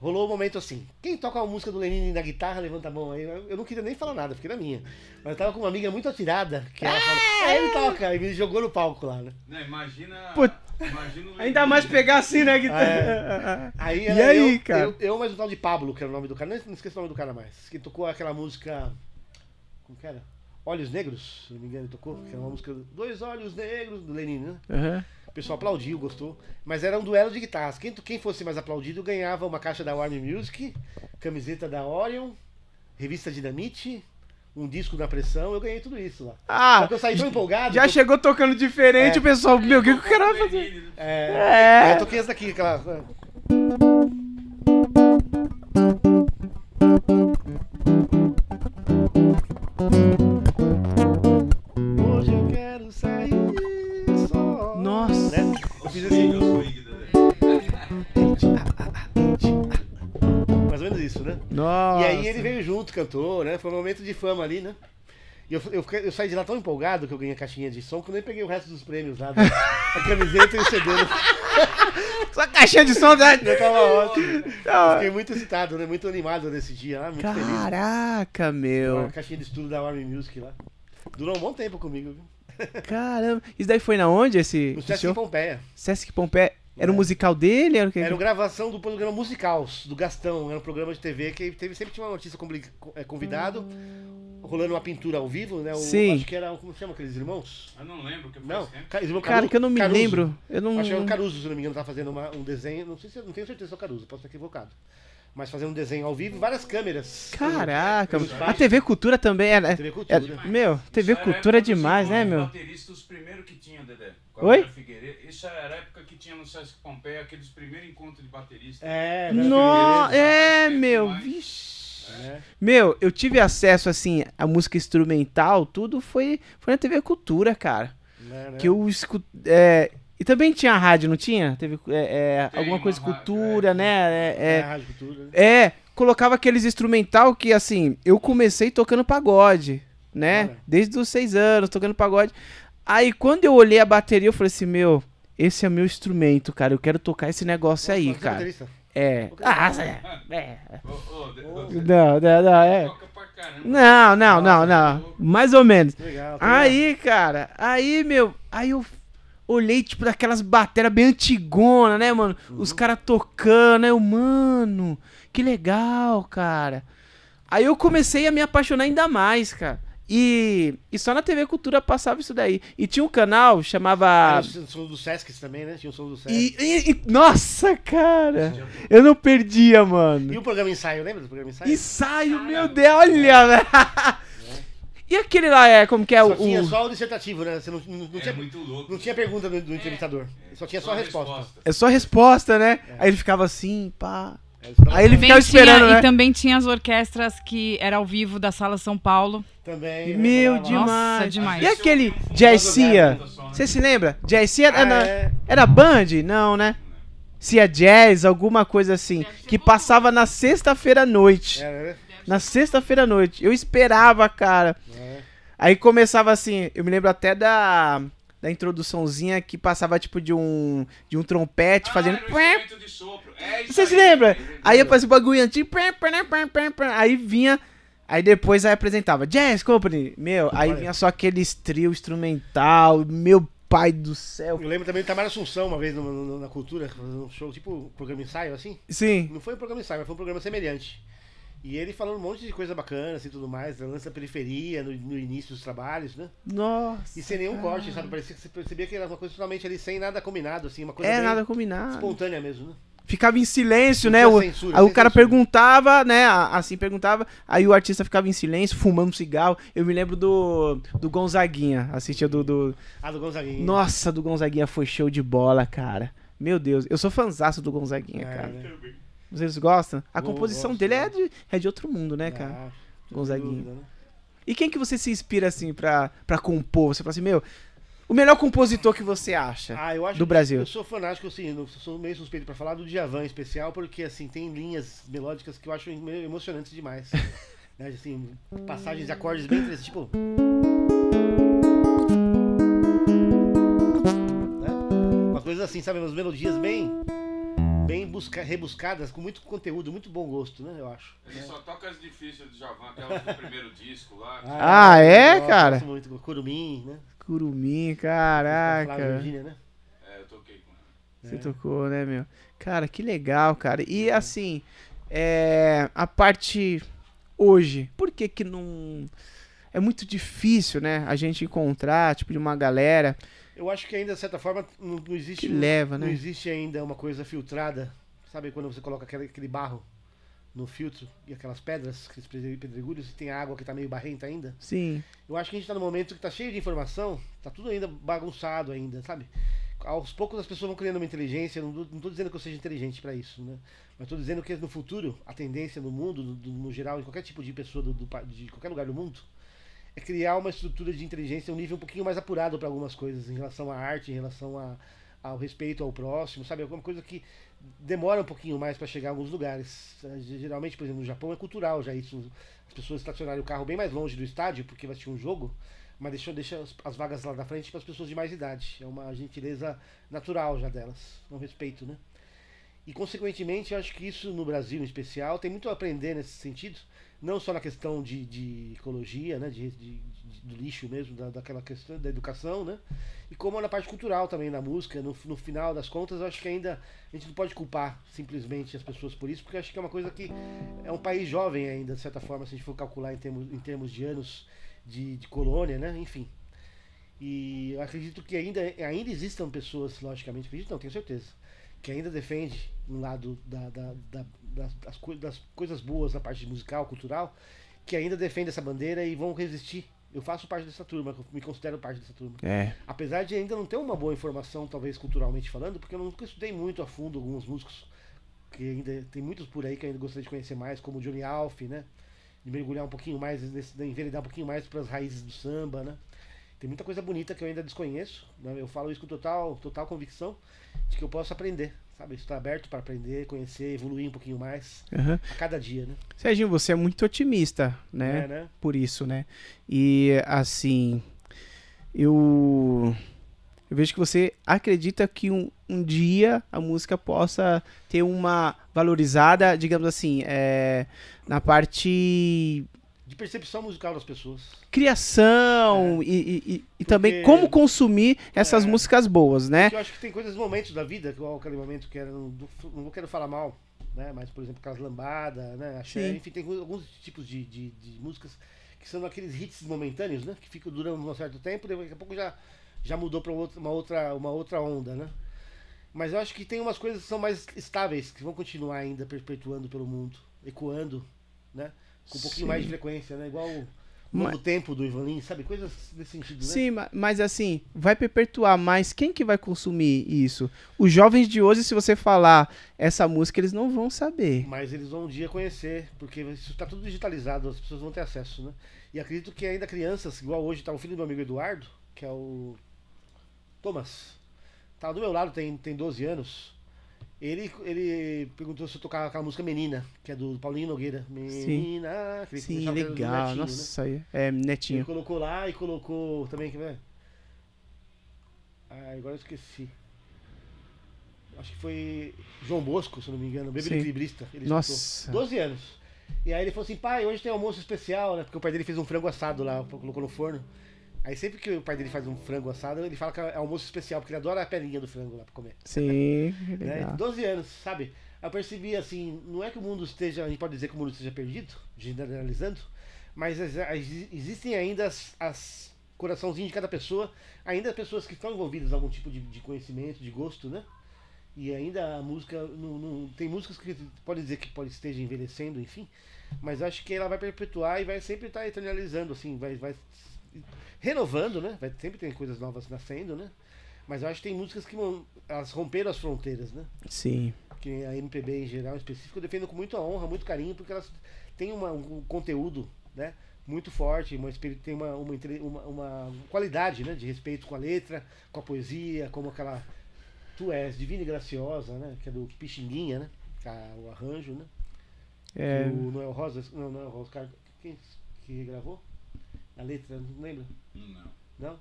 Rolou um momento assim. Quem toca a música do Lenine na guitarra, levanta a mão aí. Eu eu não queria nem falar nada, fiquei na minha. Mas eu tava com uma amiga muito atirada, que ela falou, é, ele toca, e me jogou no palco lá, né? Não, imagina. Put- imagina o ainda mais pegar assim, né, guitarra? Aí E aí, eu, cara? Eu, eu mais o tal de Pablo, que era o nome do cara. Não, não esqueço o nome do cara mais. Que tocou aquela música. Como que era? Olhos Negros, se não me engano, ele tocou. Que era uma música. Dois Olhos Negros, do Lenin, né? Aham. O pessoal aplaudiu, gostou. Mas era um duelo de guitarras. Quem, quem fosse mais aplaudido ganhava uma caixa da Warner Music, camiseta da Orion, revista Dinamite, um disco da pressão. Eu ganhei tudo isso lá. Só Ah, que eu saí tão empolgado. já eu- chegou tocando diferente, É. o pessoal, meu, o que, que o cara vai fazer? Né? É, É. Aí eu toquei essa daqui, aquela. Eu fiz assim. Dedé. Mais ou menos isso, né? Nossa. E aí ele veio junto, cantou, né? Foi um momento de fama ali, né? E eu, eu, eu saí de lá tão empolgado que eu ganhei a caixinha de som que eu nem peguei o resto dos prêmios lá. da- A camiseta e o CD. né? Só caixinha de som da... Já tava ótimo. Fiquei muito excitado, né? Muito animado nesse dia lá, muito feliz. Caraca, meu. Uma caixinha de estudo da Army Music lá. Durou um bom tempo comigo, viu? Caramba. Isso daí foi na onde, esse, No Sesc show? Pompeia. Sesc Pompeia. Era o É. musical dele? Era o que? Era uma gravação do programa Musicals, do Gastão. Era um programa de TV que teve, sempre tinha um artista eh, convidado, rolando uma pintura ao vivo, né? O, Sim. Acho que era, como chama aqueles irmãos? Eu não lembro, que Não, irmão Cara, que eu não me Caruso. lembro. Eu não... Acho que era o Caruso, se não me engano, tá fazendo uma- um desenho. Não sei se não tenho certeza se é o Caruso, posso estar equivocado. Mas fazendo um desenho ao vivo, várias câmeras. Caraca. Pelos A. TV Cultura também era... TV Cultura. é- Meu, TV Isso a Cultura é demais, né, meu? bateristas, os primeiros que tinha, Dedé. A Oi? Isso era a época que tinha no Sesc Pompeia, aqueles primeiros encontros de bateristas. É, No... É, meu. Vixe. É. Meu, eu tive acesso, assim, à música instrumental, tudo foi, foi na TV Cultura, cara. Né, né? Que eu escuto. É, e também tinha rádio, não tinha? Teve é, é, alguma uma coisa rádio, cultura, é. né? É, É, a Rádio Cultura. né? é, colocava aqueles instrumental que, assim, eu comecei tocando pagode, né? Olha. Desde os seis anos, tocando pagode. Aí, quando eu olhei a bateria, eu falei assim, meu, esse é o meu instrumento, cara. Eu quero tocar esse negócio aí, é cara. baterista? É. Ah, é. é. Não, não, não, é. Toca pra caramba. Não, não, não, não. Mais ou menos. Tá. Aí, cara, aí, meu, aí eu olhei, tipo, daquelas baterias bem antigona, né, mano? Os caras tocando, aí eu, mano, que legal, cara. Aí eu comecei a me apaixonar ainda mais, cara. E, e só na TV Cultura passava isso daí. E tinha um canal, chamava. Era o som do Sesc também, né? Tinha o som do Sesc. E, e- e- nossa, cara, eu não perdia, E mano. o programa Ensaio, lembra do programa Ensaio? Ensaio, meu Deus, olha, velho. E aquele lá é, como que é Só o. tinha só o dissertativo, né? Você não, não, não É tinha, muito louco. não tinha pergunta do, do entrevistador. Só tinha só a resposta. É só resposta, né? Aí ele ficava assim, pá. É, Aí ele Também ficava tinha- esperando, né? E também tinha as orquestras que era ao vivo da Sala São Paulo. Também. né, Meu, demais. Nossa, demais. E aquele Jazz Cia? Você se lembra? Jazz Cia Ah, era, é. era Band? Não, né? Cia Jazz, alguma coisa assim. Que passava na sexta-feira à noite. Era, né? Na sexta-feira à noite. Eu esperava, cara. É. Aí começava assim, eu me lembro até da, da introduçãozinha que passava tipo de um, de um trompete fazendo. Ah, sopro. É Você se lembra? Aí aparecia o bagulho antigo. pam, pam, Aí vinha. Aí depois aí apresentava Jazz Company. Meu, aí vinha só aqueles trio instrumental. Meu pai do céu. Eu lembro também do Tamara Assunção, uma vez no- no- na cultura, fazendo um show, tipo programa ensaio, assim. Sim. Não foi um programa ensaio, mas foi um programa semelhante. E ele falando um monte de coisa bacana, assim, tudo mais, lance da periferia, no, no início dos trabalhos, né? Nossa. E sem nenhum corte, sabe? Parecia que você percebia que era uma coisa totalmente ali, sem nada combinado, assim, uma coisa É nada combinado. espontânea mesmo, né? Ficava em silêncio, né? O, censura, aí o cara censura. perguntava, né? Assim perguntava. Aí o artista ficava em silêncio, fumando um cigarro. Eu me lembro do, do Gonzaguinha. Assistia do, do. Ah, do Gonzaguinha. Nossa, do Gonzaguinha foi show de bola, cara. Meu Deus, eu sou fanzaço do Gonzaguinha, É, cara. né? Vocês gostam? A composição gosto, dele é gosto. de, é de outro mundo, né, cara? Ah, sem Gonzaguinha. dúvida, né? E quem que você se inspira, assim, pra, pra compor? Você fala assim, meu, o melhor compositor que você acha? Ah, eu acho Do Brasil. Eu sou fanático, assim, eu sou meio suspeito pra falar do Djavan em especial, porque, assim, tem linhas melódicas que eu acho emocionantes demais. né? Assim, passagens de acordes bem interessantes, tipo... né? Umas coisas assim, sabe? Umas melodias bem... Bem busca, rebuscadas, com muito conteúdo, muito bom gosto, né? Eu acho. Ele só toca as difíceis do Javan, aquela do primeiro disco lá. Ah, é, eu gosto, cara? Gosto muito. Curumim, né? Curumim, caraca. Virgínia, né? É, eu toquei com ela. Você É. tocou, né, meu? Cara, que legal, cara. E assim, é, a parte hoje, por que que não... É muito difícil, né, a gente encontrar, tipo, de uma galera Eu acho que ainda, de certa forma, não, não existe. que leva, Não né? existe ainda uma coisa filtrada. Sabe quando você coloca aquele, aquele barro no filtro e aquelas pedras, aqueles pedre- pedregulhos, e tem água que tá meio barrenta ainda? Sim, Eu acho que a gente tá num momento que tá cheio de informação, tá tudo ainda bagunçado ainda, sabe? Aos poucos as pessoas vão criando uma inteligência, não, não tô dizendo que eu seja inteligente pra isso, né? Mas tô dizendo que no futuro, a tendência no mundo, no, no geral, em qualquer tipo de pessoa do, do de qualquer lugar do mundo, é criar uma estrutura de inteligência, um nível um pouquinho mais apurado para algumas coisas, em relação à arte, em relação a, ao respeito ao próximo, sabe? Alguma coisa que demora um pouquinho mais para chegar a alguns lugares. Geralmente, por exemplo, no Japão é cultural já isso. As pessoas estacionarem o carro bem mais longe do estádio porque vai assistir um jogo, mas deixa as, as vagas lá da frente para as pessoas de mais idade. É uma gentileza natural já delas, um respeito, né? E consequentemente, eu acho que isso no Brasil em especial tem muito a aprender nesse sentido, não só na questão de, de ecologia, né, de, de, de do lixo mesmo, da, daquela questão da educação, né, e como na parte cultural também da música. No, no final das contas, eu acho que ainda a gente não pode culpar simplesmente as pessoas por isso, porque acho que é uma coisa que é um país jovem ainda, de certa forma, se a gente for calcular em termos, em termos de anos de, de colônia, né, enfim. E eu acredito que ainda, ainda existam pessoas, logicamente, acredito não, tenho certeza, que ainda defende um lado da, da, da, das, das, das, coisas boas na parte musical, cultural, que ainda defende essa bandeira e vão resistir. Eu faço parte dessa turma, me considero parte dessa turma. É. Apesar de ainda não ter uma boa informação, talvez culturalmente falando, porque eu nunca estudei muito a fundo alguns músicos, que ainda tem muitos por aí que eu ainda gostaria de conhecer mais, como Johnny Alf, né? De mergulhar um pouquinho mais, de enveredar um pouquinho mais para as raízes do samba, né? Tem muita coisa bonita que eu ainda desconheço. Né? Eu falo isso com total, total convicção de que eu posso aprender, sabe? Estou aberto para aprender, conhecer, evoluir um pouquinho mais Uhum. a cada dia, né? Serginho, você é muito otimista, né? É, né? Por isso, né? E assim, eu, eu vejo que você acredita que um, um dia a música possa ter uma valorizada, digamos assim, é, na parte De percepção musical das pessoas. criação e, e- e- e também Porque- como consumir essas É. músicas boas, né? Porque eu acho que tem coisas, momentos da vida, igual aquele momento que era. Não, não querer falar mal, né? Mas, por exemplo, aquelas lambadas, né? Axé, enfim, tem alguns tipos de, de, de músicas que são aqueles hits momentâneos, né? Que ficam durando um certo tempo, daqui a pouco já, já mudou para uma outra, uma outra onda, né? Mas eu acho que tem umas coisas que são mais estáveis, que vão continuar ainda perpetuando pelo mundo, ecoando, né? Com um pouquinho Sim. mais de frequência, né? Igual o Ma- Novo Tempo do Ivan Lins, sabe? Coisas desse sentido, né? Sim, ma- mas assim, vai perpetuar, mas quem que vai consumir isso? Os jovens de hoje, se você falar essa música, eles não vão saber. Mas eles vão um dia conhecer, porque isso está tudo digitalizado, as pessoas vão ter acesso, né? E acredito que ainda crianças, igual hoje tá o filho do meu amigo Eduardo, que é o Thomas, tá do meu lado, tem, tem 12 anos. Ele, ele perguntou se eu tocava aquela música Menina, que é do Paulinho Nogueira. Menina, Sim, do legal. Netinho, né? Nossa, aí- é, Ele netinho. colocou lá e colocou também, que ver? Ah, agora eu esqueci. Acho que foi João Bosco, se não me engano, bebê Sim. equilibrista. Ele Nossa. escutou. 12 anos. E aí ele falou assim, pai, hoje tem almoço especial, né? Porque o pai dele fez um frango assado lá, colocou no forno. Aí sempre que o pai dele faz um frango assado, ele fala que é almoço especial, porque ele adora a pelinha do frango lá pra comer. Sim, Né? legal. 12 anos, sabe? Eu percebi assim, não é que o mundo esteja, a gente pode dizer que o mundo esteja perdido, generalizando, mas ex- ex- existem ainda as, as coraçãozinhos de cada pessoa, ainda pessoas que estão envolvidas em algum tipo de, de conhecimento, de gosto, né? E ainda a música, não, não- tem músicas que pode dizer que pode esteja envelhecendo, enfim, mas acho que ela vai perpetuar e vai sempre estar eternalizando, assim, vai, vai renovando, né? Vai sempre ter coisas novas nascendo, né? Mas eu acho que tem músicas que vão- elas romperam as fronteiras, né? Sim. que a MPB em geral, em específico, eu defendo com muita honra, muito carinho, porque elas têm uma- um conteúdo né, muito forte, uma, tem uma, uma, uma- qualidade né, de respeito com a letra, com a poesia, como aquela Tu és divina e graciosa, né? Que é do Pixinguinha, né? que é o arranjo, né? É, O Noel Rosa, não, Noel Rosa, quem que gravou? A letra, não lembra? Não. Não?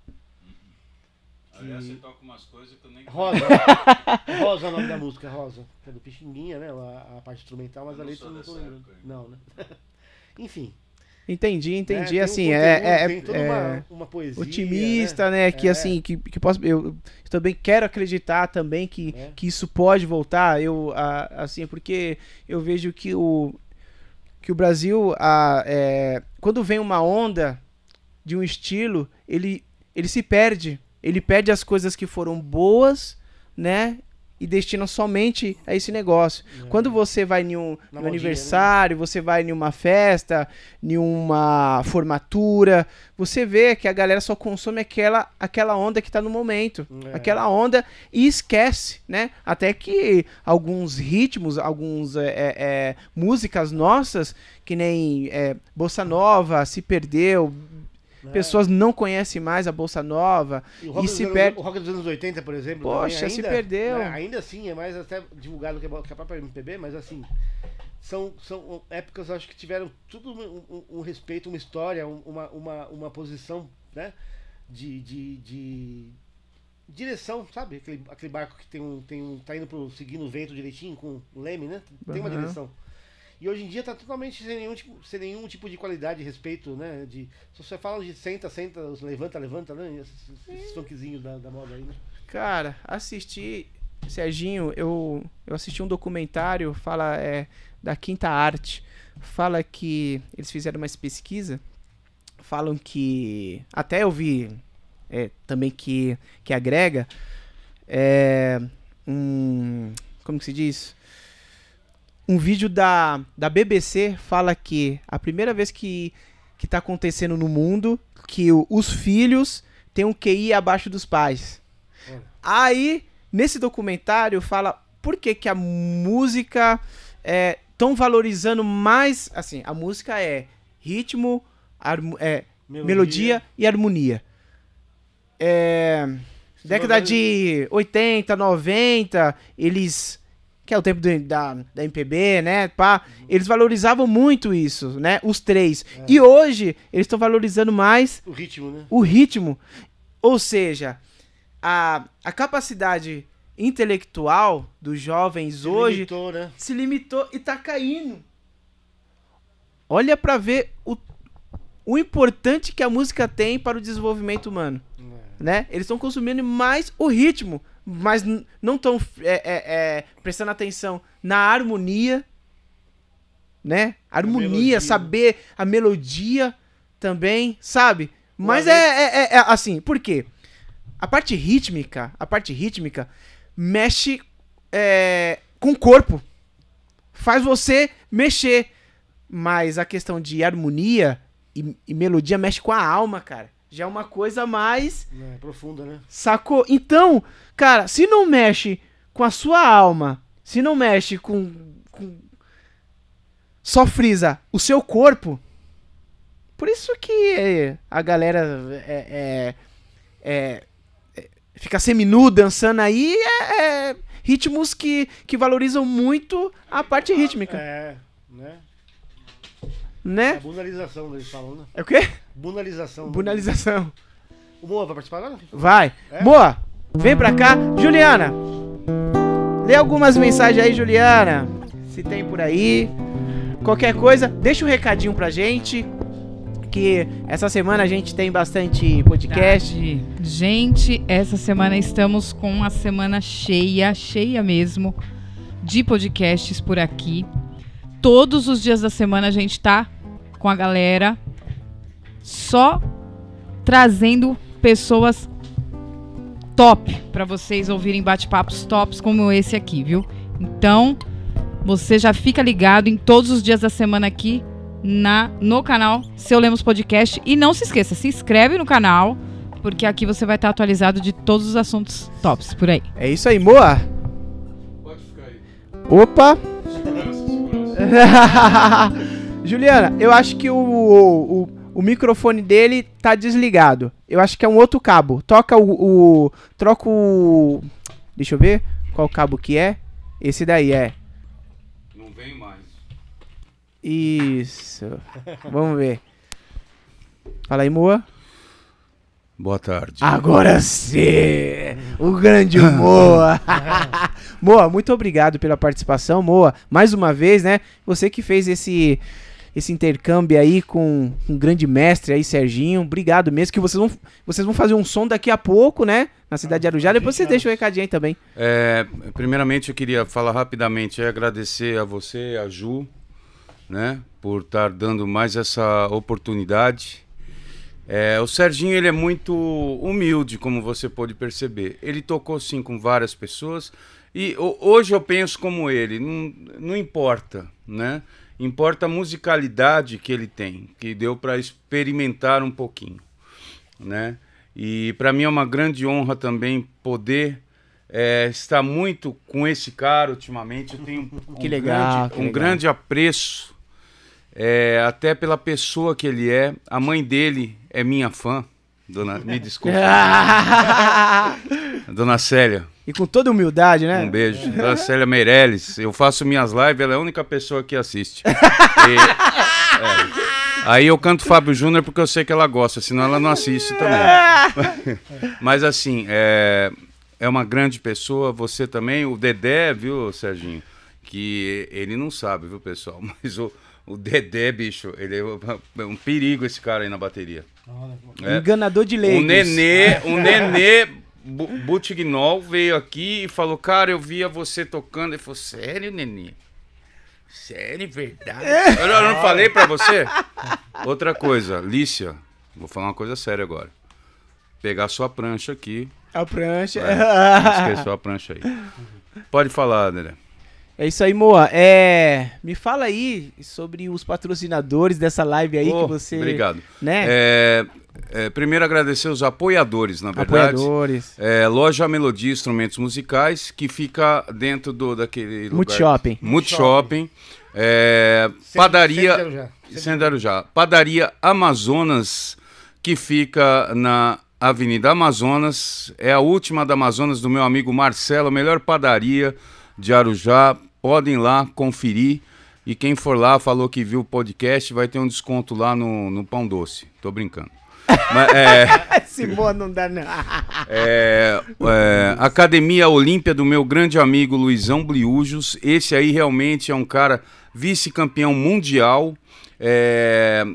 Aliás, Que- você toca umas coisas que eu nem Rosa. Rosa é o nome da música, Rosa. Que é do Pixinguinha, né? A, a parte instrumental, mas Eu a letra não tô lembrando. Não, né? Enfim. entendi, né, entendi. tem um assim, conteúdo, é, é, tem toda é uma, uma poesia. otimista, né? Que É. assim, que, que posso. Eu, eu também quero acreditar também que, É. que isso pode voltar. Eu, a- assim, porque eu vejo que o, que o Brasil, a, é, quando vem uma onda de um estilo, ele, ele se perde. Ele perde as coisas que foram boas, né? E destina somente a esse negócio. É. Quando você vai em um, né? aniversário, você vai em uma festa, em uma formatura, você vê que a galera só consome aquela, aquela onda que tá no momento. É. Aquela onda e esquece, né? Até que alguns ritmos, alguns é, é, é, músicas nossas, que nem é, Bossa Nova, se perdeu, É. pessoas não conhecem mais a Bolsa Nova E o e, se anos, perde. o rock dos anos 80, por exemplo. Poxa, também se ainda, perdeu. né, ainda assim é mais até divulgado que a que a própria MPB, mas assim. São, são épocas, acho que tiveram tudo um, um- um respeito, uma história, um- uma, uma, uma posição, né? De, de, de direção, sabe? Aquele, aquele barco que tem um, tem um. tá indo pro, seguindo o vento direitinho com o leme, né? Tem uma Aham. direção. E hoje em dia tá totalmente sem nenhum tipo, sem nenhum tipo de qualidade, respeito, né? De, se você fala de senta, senta, levanta, levanta, né? Esses, esses funkzinhos da, da moda aí, né? Cara, assisti. Serginho, eu, eu assisti um documentário, fala é, da Quinta Arte. Fala que eles fizeram uma pesquisa. Falam que. Até eu vi é, também que, que agrega. É, um. Como que se diz? Um vídeo da, da BBC fala que a primeira vez que, que tá acontecendo no mundo que o- os filhos têm um QI abaixo dos pais. Aí, nesse documentário, fala por que, que a música é tão valorizando mais. Assim, a música é ritmo, é, melodia. e harmonia. É, década de 80, 90, eles. Que é o tempo do- da, da MPB, né? Pá, eles valorizavam muito isso, né? Os três. E hoje, eles estão valorizando mais O ritmo, né? o ritmo. Ou seja, a, a capacidade intelectual dos jovens Se hoje limitou, né? se limitou e tá caindo. Olha pra ver o, o importante que a música tem para o desenvolvimento humano, É. né? Eles estão consumindo mais o ritmo, mas não estão prestando atenção na harmonia, né? Harmonia, melodia. saber a melodia também, sabe? Mas é, é- é- é assim, por quê? A parte rítmica, a parte rítmica mexe é, com o corpo. Faz você mexer. Mas a questão de harmonia e, e melodia mexe com a alma, cara. Já é uma coisa mais. É, profunda, né? Sacou? Então, cara, se não mexe com a sua alma, se não mexe com. com só frisa o seu corpo. Por isso que a galera é, é- é- é- fica seminu dançando aí. É, é ritmos que, que valorizam muito a parte rítmica, É, né? É né? a bunalização, eles falam, né? É o quê? Bunalização. né? Bunalização. O Moa vai participar agora? Vai. É? Moa, vem pra cá. Juliana, lê algumas mensagens aí, Juliana. Se tem por aí. Qualquer coisa, deixa um recadinho pra gente. Que essa semana a gente tem bastante podcast. Verdade. Gente, essa semana estamos com a semana cheia, cheia mesmo, de podcasts por aqui. Todos os dias da semana a gente tá com a galera só trazendo pessoas top para vocês ouvirem bate-papos tops como esse aqui, viu? Então, você já fica ligado em todos os dias da semana aqui na no canal Seu Lemos Podcast e não se esqueça, se inscreve no canal, porque aqui você vai estar atualizado de todos os assuntos tops por aí. É isso aí, Moa. Pode ficar aí. Opa. Segurança, segurança. Juliana, eu acho que o, o, o microfone dele tá desligado. Eu acho que é um outro cabo. Toca o. o troca o. Deixa eu ver qual cabo que é. Esse daí é. Não vem mais. Isso. Vamos ver. Fala aí, Moa. Boa tarde. Agora sim! O grande Moa! Moa, muito obrigado pela participação, Moa. Mais uma vez, né? Você que fez esse esse intercâmbio aí com um grande mestre aí, Serginho. Obrigado mesmo. Que vocês vão, vocês vão fazer um som daqui a pouco, né? Na cidade de Arujá. Depois você deixa o recadinho aí também. É, primeiramente eu queria falar rapidamente e agradecer a você, a Ju, né, por estar dando mais essa oportunidade. É, o Serginho ele é muito humilde, como você pode perceber. Ele tocou sim com várias pessoas e ho- hoje eu penso como ele. Não, não importa, né? Importa a musicalidade que ele tem, que deu para experimentar um pouquinho, né? E para mim é uma grande honra também poder é, estar muito com esse cara ultimamente. Eu tenho um Que legal, grande, que um legal. grande apreço é, até pela pessoa que ele é. A mãe dele é minha fã. Dona, me desculpa. Dona Célia, e com toda humildade, né? um beijo. Dona Célia Meirelles, eu faço minhas lives, ela é a única pessoa que assiste. E, é. Aí eu canto Fábio Júnior porque eu sei que ela gosta, senão ela não assiste também. Mas assim, é, é uma grande pessoa, você também, o Dedé, viu, Serginho? Que ele não sabe, viu, pessoal? Mas o, o Dedé, bicho, ele é um perigo esse cara aí na bateria. É. Enganador de O leigos. Nenê, o Nenê Butignol veio aqui e falou, cara, eu via você tocando. Ele falou, sério, Nenê? Sério, verdade? Eu, eu não falei pra você? Outra coisa, Lícia, vou falar uma coisa séria agora. Pegar sua prancha aqui. A prancha. Não esqueceu a prancha aí. Pode falar, Nenê. É isso aí, Moa. É, me fala aí sobre os patrocinadores dessa live aí Oh, que você, Obrigado. né? É, é, primeiro agradecer os apoiadores, na verdade. Apoiadores. É, loja Melodia Instrumentos Musicais, que fica dentro do daquele lugar. Multishopping. Multishopping. É, Sempre- padaria. sempre Arujá. Sempre- Sem Arujá. Padaria Amazonas, que fica na Avenida Amazonas. É a última da Amazonas do meu amigo Marcelo, a melhor padaria de Arujá. Podem lá conferir. E quem for lá falou que viu o podcast, vai ter um desconto lá no, no pão doce. Tô brincando. Mas, é, não dá, não. é, é, Academia Olímpia do meu grande amigo Luizão Bliujos. Esse aí realmente é um cara vice-campeão mundial. É,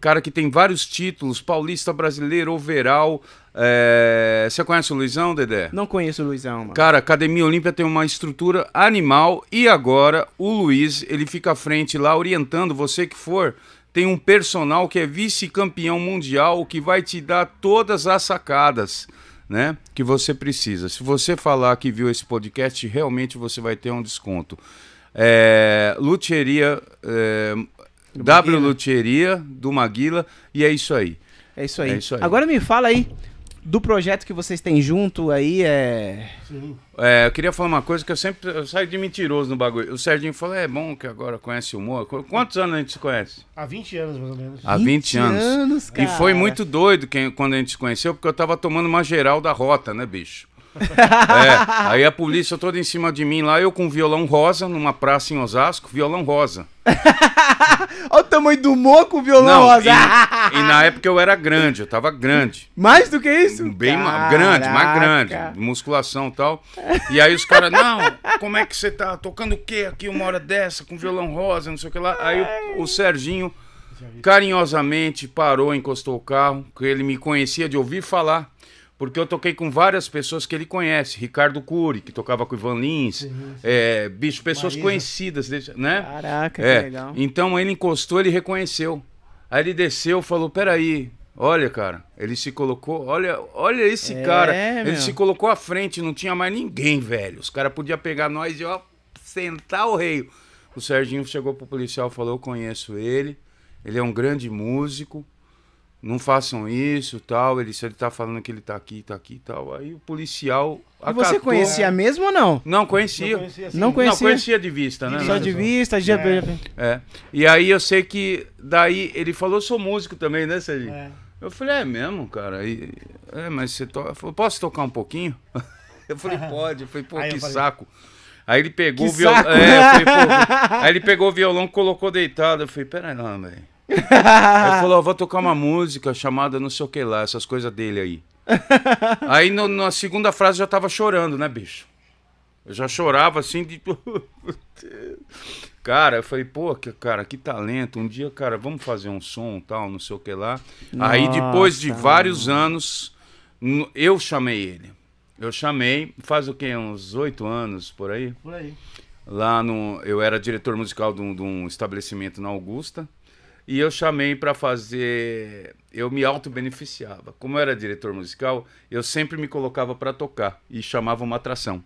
cara que tem vários títulos, paulista brasileiro, overall. É, você conhece o Luizão, Dedé? Não conheço o Luizão, mano. Cara, a Academia Olímpia tem uma estrutura animal e agora o Luiz, ele fica à frente lá orientando você que for. Tem um personal que é vice-campeão mundial que vai te dar todas as sacadas, né, que você precisa. Se você falar que viu esse podcast, realmente você vai ter um desconto. É, Luthieria, é, W. Luthieria do Maguila e é isso aí. É isso aí. É isso aí. Agora me fala aí do projeto que vocês têm junto aí, é... Sim. É, eu queria falar uma coisa que eu sempre eu saio de mentiroso no bagulho. O Serginho falou: é bom que agora conhece o humor. Qu- Quantos anos a gente se conhece? Há 20 anos, mais ou menos. Há 20, anos. anos, E cara. foi muito doido quem, quando a gente se conheceu, porque eu tava tomando uma geral da rota, né, bicho? É, aí a polícia toda em cima de mim lá, eu com violão rosa, numa praça em Osasco, violão rosa. Olha o tamanho do Moa com o violão Não, rosa. e, e na época eu era grande, eu tava grande. Mais do que isso? Bem ma- grande, mais grande, musculação e tal. E aí os caras, não, como é que você tá tocando o quê aqui uma hora dessa, com violão rosa, não sei o que lá. Aí o, o Serginho carinhosamente parou, encostou o carro, que ele me conhecia de ouvir falar. Porque eu toquei com várias pessoas que ele conhece. Ricardo Cury, que tocava com o Ivan Lins. É, bicho, pessoas Marisa. conhecidas, né? Caraca, que É, legal. então ele encostou, ele reconheceu. Aí ele desceu, falou: "Peraí, olha, cara". Ele se colocou, olha, olha esse É, cara. meu. Ele se colocou à frente, não tinha mais ninguém, velho. Os caras podiam pegar nós e ó, sentar o rei. O Serginho chegou pro policial, e falou: "Eu conheço ele. Ele é um grande músico. Não façam isso, tal. Ele se ele tá falando que ele tá aqui, tá aqui, e tal". Aí o policial E você acatou. conhecia mesmo ou não? Não conhecia. Não conhecia assim. Não conhecia. Não conhecia de vista, né? De Só de vista, já... É. É. E aí eu sei que daí ele falou, eu sou músico também, né, Serginho? É. Eu falei, é mesmo, cara? E, é, mas você toca. Falou, posso tocar um pouquinho? Eu falei, pode. Eu falei, pô, Aí que falei- saco. Aí ele pegou Que o violão. É, eu falei, pô. Aí ele pegou o violão, colocou deitado. Eu falei, peraí, não, velho. Aí ele falou, eu vou tocar uma música chamada não sei o que lá, essas coisas dele aí. aí no- na segunda frase eu já tava chorando, né, bicho? Eu já chorava assim de. Cara, eu falei, pô, que, cara, que talento. Um dia, cara, vamos fazer um som tal, não sei o que lá. Aí depois de Nossa, vários anos, eu chamei ele. Eu chamei, faz o quê? Uns oito anos por aí. Por aí. Lá no. Eu era diretor musical de um, de um estabelecimento na Augusta. E eu chamei para fazer. Eu me auto-beneficiava. Como eu era diretor musical, eu sempre me colocava para tocar e chamava uma atração.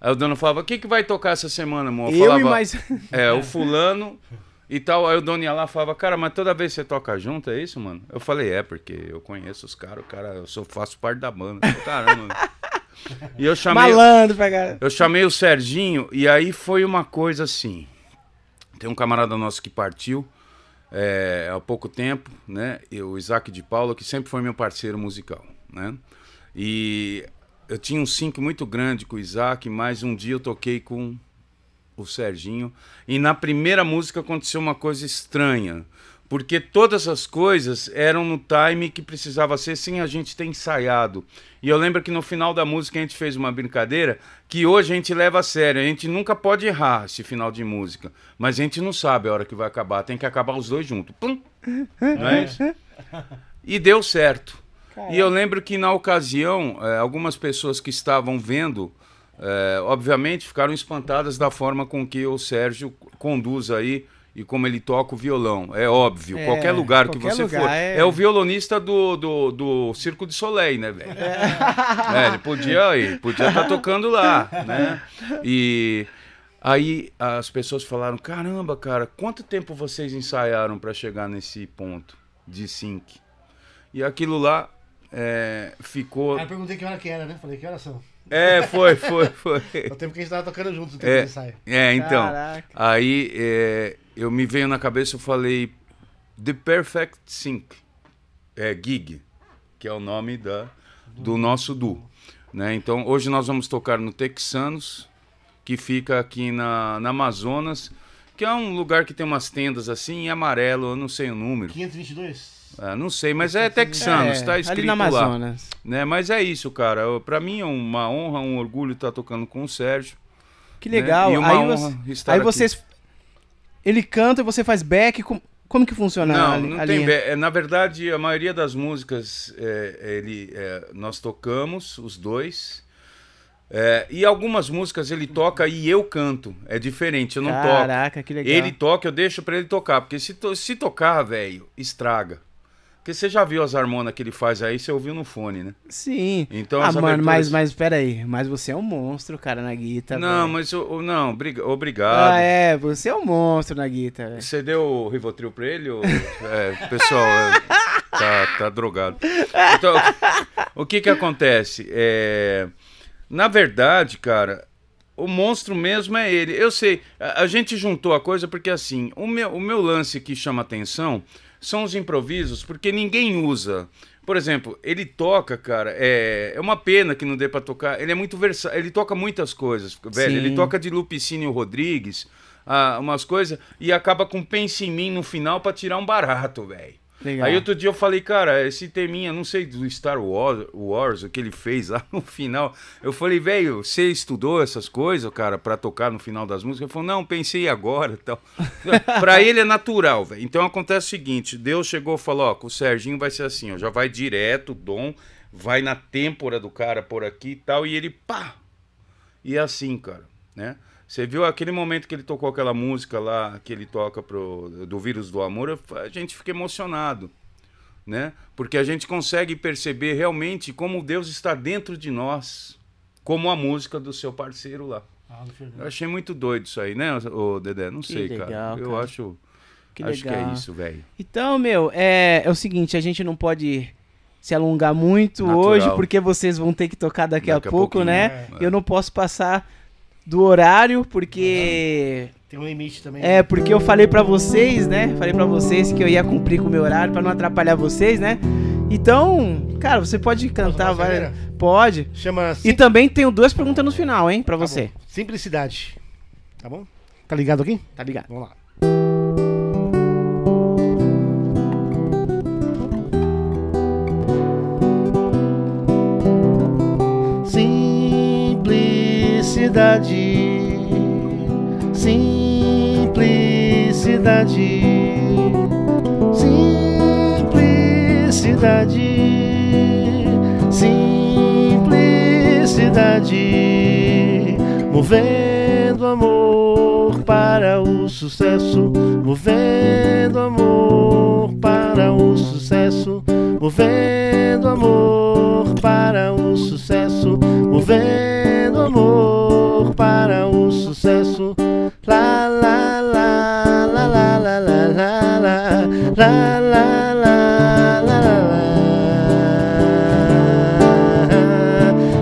Aí o dono falava: O que, que vai tocar essa semana, amor? Eu falava, e mais... É, o fulano e tal. Aí o dono ia lá e falava: Cara, mas toda vez você toca junto, é isso, mano? Eu falei: É, porque eu conheço os caras, cara, eu sou, faço parte da banda. Eu Caramba. mano." E eu chamei. Malandro cara. Eu chamei o Serginho e aí foi uma coisa assim. Tem um camarada nosso que partiu, é, há pouco tempo, né? O Isaac de Paula, que sempre foi meu parceiro musical, né? E eu tinha um sync muito grande com o Isaac, mas um dia eu toquei com o Serginho e na primeira música aconteceu uma coisa estranha, porque todas as coisas eram no time que precisava ser sem a gente ter ensaiado. E eu lembro que no final da música a gente fez uma brincadeira que hoje a gente leva a sério. A gente nunca pode errar esse final de música, mas a gente não sabe a hora que vai acabar. Tem que acabar os dois juntos. Pum! Não é isso? E deu certo. E eu lembro que na ocasião, eh, algumas pessoas que estavam vendo, eh, obviamente, ficaram espantadas da forma com que o Sérgio conduz aí e como ele toca o violão. É óbvio, É, qualquer lugar que qualquer você lugar, for. é. É... o violonista do, do, do Circo de Soleil, né, velho? É, ele podia ir, podia estar tocando lá, né? E aí as pessoas falaram: caramba, cara, quanto tempo vocês ensaiaram para chegar nesse ponto de sync? E aquilo lá é, ficou. Aí eu perguntei que hora que era, né? Falei, que horas são? É, foi, foi, foi. É o tempo que a gente tava tocando juntos, o tempo É. de ensaio. É, então. Caraca. Aí é, eu me veio na cabeça, eu falei The Perfect Sync, é gig, que é o nome da, do nosso duo. Né? Então hoje nós vamos tocar no Texanos, que fica aqui na, na Amazonas, que é um lugar que tem umas tendas assim em amarelo, eu não sei o número. 522? Ah, não sei, mas é Texanos, É, tá escrito ali na lá. Amazonas. Né? Mas é isso, cara. Pra mim é uma honra, um orgulho estar tocando com o Sérgio. Que legal. Né? E uma aí honra você- estar aí aqui. vocês. Ele canta e você faz back. Como, como que funciona Não, ali? não ali? tem. be- é, Na verdade, a maioria das músicas é, ele, é, nós tocamos, os dois. É, e algumas músicas ele toca e eu canto. É diferente, eu não toco. Caraca, que legal. Ele toca, eu deixo pra ele tocar. Porque se, to- se tocar, velho, estraga. Porque você já viu as harmonas que ele faz aí, você ouviu no fone, né? Sim. Então, ah, mano, aberturas- mas, mas pera aí. Mas você é um monstro, cara, na guitarra. Não, velho. mas eu- não, briga- obrigado. Ah, é, você é um monstro na guitarra. velho. Você deu o Rivotril pra ele? Ou... É, pessoal, é, tá, tá drogado. Então, o que que acontece? É, na verdade, cara, o monstro mesmo é ele. Eu sei, a, a gente juntou a coisa porque, assim, o meu, o meu lance que chama atenção são os improvisos, porque ninguém usa... Por exemplo, ele toca, cara, é, é uma pena que não dê pra tocar. Ele é muito versátil, ele toca muitas coisas, velho. Ele Sim. toca de Lupicínio Rodrigues, ah, umas coisas, e acaba com Pense em mim no final pra tirar um barato, velho. Legal. Aí outro dia eu falei, cara, esse teminha, não sei, do Star Wars, Wars, o que ele fez lá no final. Eu falei, velho, você estudou essas coisas, cara, pra tocar no final das músicas? Ele falou, não, pensei agora e tal. pra ele é natural, velho. Então acontece o seguinte: Deus chegou e falou, ó, com o Serginho vai ser assim, ó, já vai direto, dom, vai na têmpora do cara por aqui e tal, e ele, pá! E é assim, cara, né? Você viu aquele momento que ele tocou aquela música lá, que ele toca pro, do Vírus do Amor, a gente fica emocionado, né? Porque a gente consegue perceber realmente como Deus está dentro de nós, como a música do seu parceiro lá. Ah. Eu achei muito doido isso aí, né, ô Dedé? Não Que sei, legal, cara. Eu cara. acho, Que acho que é legal. isso, velho. Então, meu, é, é o seguinte, a gente não pode se alongar muito Natural. hoje, porque vocês vão ter que tocar daqui, Daqui a a pouco, né? é. Eu não posso passar do horário, porque... Tem um limite também. É, porque eu falei pra vocês, né? Falei pra vocês que eu ia cumprir com o meu horário pra não atrapalhar vocês, né? Então, cara, você pode cantar, saideira? Pode. Chama E também tenho duas perguntas no final, hein, pra Tá você. Simplicidade. Tá bom? Tá ligado aqui? Tá ligado? Vamos lá. Simplicidade, simplicidade, simplicidade, simplicidade, movendo amor para o sucesso, movendo amor para o sucesso, movendo amor para o sucesso, movendo amor sucesso. Lá, lá, lá, lá, lá, lá, lá, lá, lá, lá, lá, lá, lá, lá.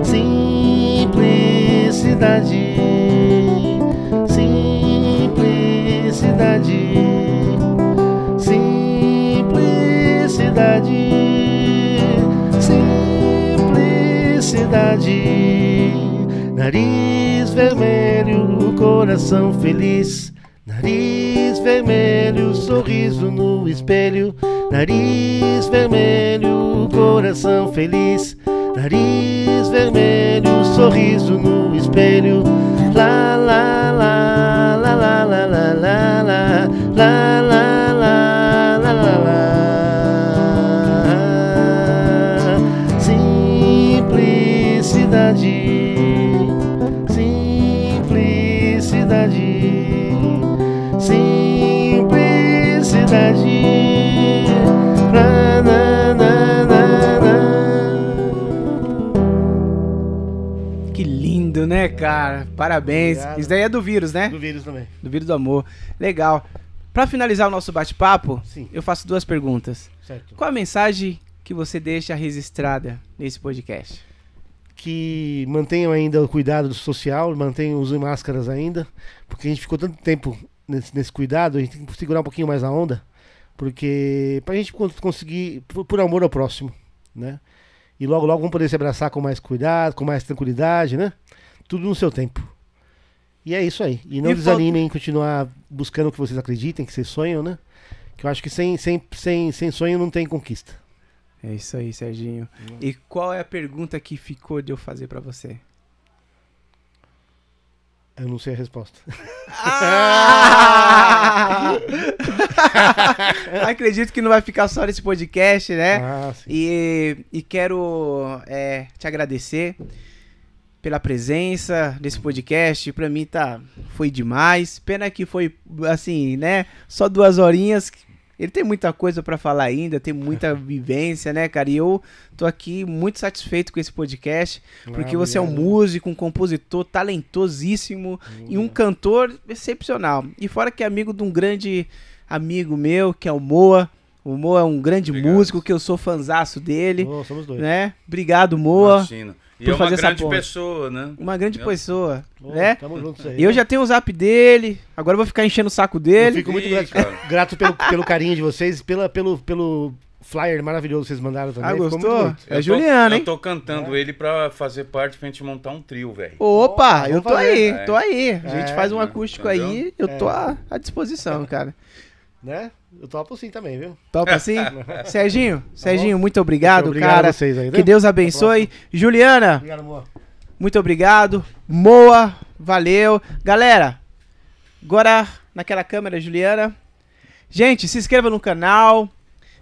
Simplicidade, simplicidade, simplicidade, simplicidade nariz vermelho, coração feliz. Nariz vermelho, sorriso no espelho. Nariz vermelho, coração feliz. Nariz vermelho, sorriso no espelho. Lá, lá, lá, lá, lá, lá, lá, lá, lá, lá, simplicidade. Na, na, na. Que lindo, né, cara? Parabéns. Obrigado. Isso daí é do vírus, né? Do vírus também. Do vírus do amor. Legal. Pra finalizar o nosso bate-papo, eu faço duas perguntas. Certo. Qual a mensagem que você deixa registrada nesse podcast? que mantenham ainda o cuidado social, mantenham usem máscaras ainda, porque a gente ficou tanto tempo nesse, nesse cuidado, a gente tem que segurar um pouquinho mais a onda, porque pra gente con- conseguir, por, por amor ao próximo, né? E logo, logo vamos poder se abraçar com mais cuidado, com mais tranquilidade, né? Tudo no seu tempo. E é isso aí. E não E desanimem em continuar buscando o que vocês acreditem, que vocês sonham, né? Que eu acho que sem, sem, sem, sem sonho não tem conquista. É isso aí, Serginho. E qual é a pergunta que ficou de eu fazer pra você? Eu não sei a resposta. Ah! Acredito que não vai ficar só nesse podcast, né? Ah. E, e quero é, te agradecer pela presença nesse podcast. Pra mim tá foi demais. Pena que foi assim, né? Só duas horinhas. Ele tem muita coisa pra falar ainda, tem muita vivência, né, cara? E eu tô aqui muito satisfeito com esse podcast, porque você é um músico, um compositor talentosíssimo e um cantor excepcional. E fora que é amigo de um grande amigo meu, que é o Moa. O Moa é um grande Obrigado. músico, que eu sou fanzaço dele, Oh, somos dois. né? Obrigado, Moa. Imagina. E por é uma grande pessoa, né? Uma grande Eu- pessoa, Oh, né? Tamo juntos aí. Eu já tenho o zap dele, agora eu vou ficar enchendo o saco Eu dele. fico muito Ih, grato, cara. grato pelo, pelo carinho de vocês, pela, pelo, pelo flyer maravilhoso que vocês mandaram também. Ah, Ficou gostou? muito. É Eu tô- Juliano, hein? Eu tô cantando ele pra fazer parte pra gente montar um trio, velho. Opa, Vamos eu tô fazer. aí, É. tô aí. A gente É, faz um acústico Entendeu? aí, eu tô É. à, à disposição, cara. Né? Eu topo sim também, viu? Topa assim? Serginho, Serginho, muito obrigado, obrigado cara. a vocês aí, Que viu? Deus abençoe. Juliana, Obrigado, amor. muito obrigado. Moa, valeu. Galera, agora naquela câmera, Juliana. Gente, se inscreva no canal.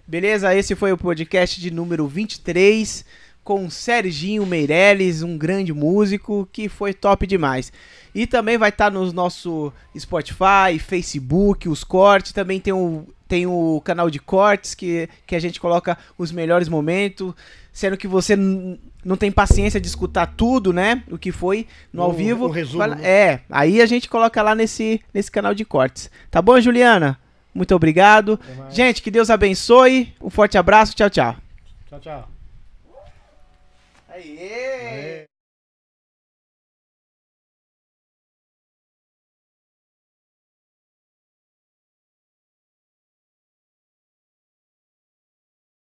Beleza? Esse foi o podcast de número 23 com Serginho Meirelles, um grande músico que foi top demais. E também vai estar no nosso Spotify, Facebook, os cortes. Também tem o, tem o canal de cortes que, que a gente coloca os melhores momentos. Sendo que você não tem paciência de escutar tudo, né? O que foi no ao vivo. um resumo, lá- né? É, aí a gente coloca lá nesse, nesse canal de cortes. Tá bom, Juliana? Muito obrigado. Gente, que Deus abençoe. Um forte abraço. Tchau, tchau. Tchau, tchau. Aê!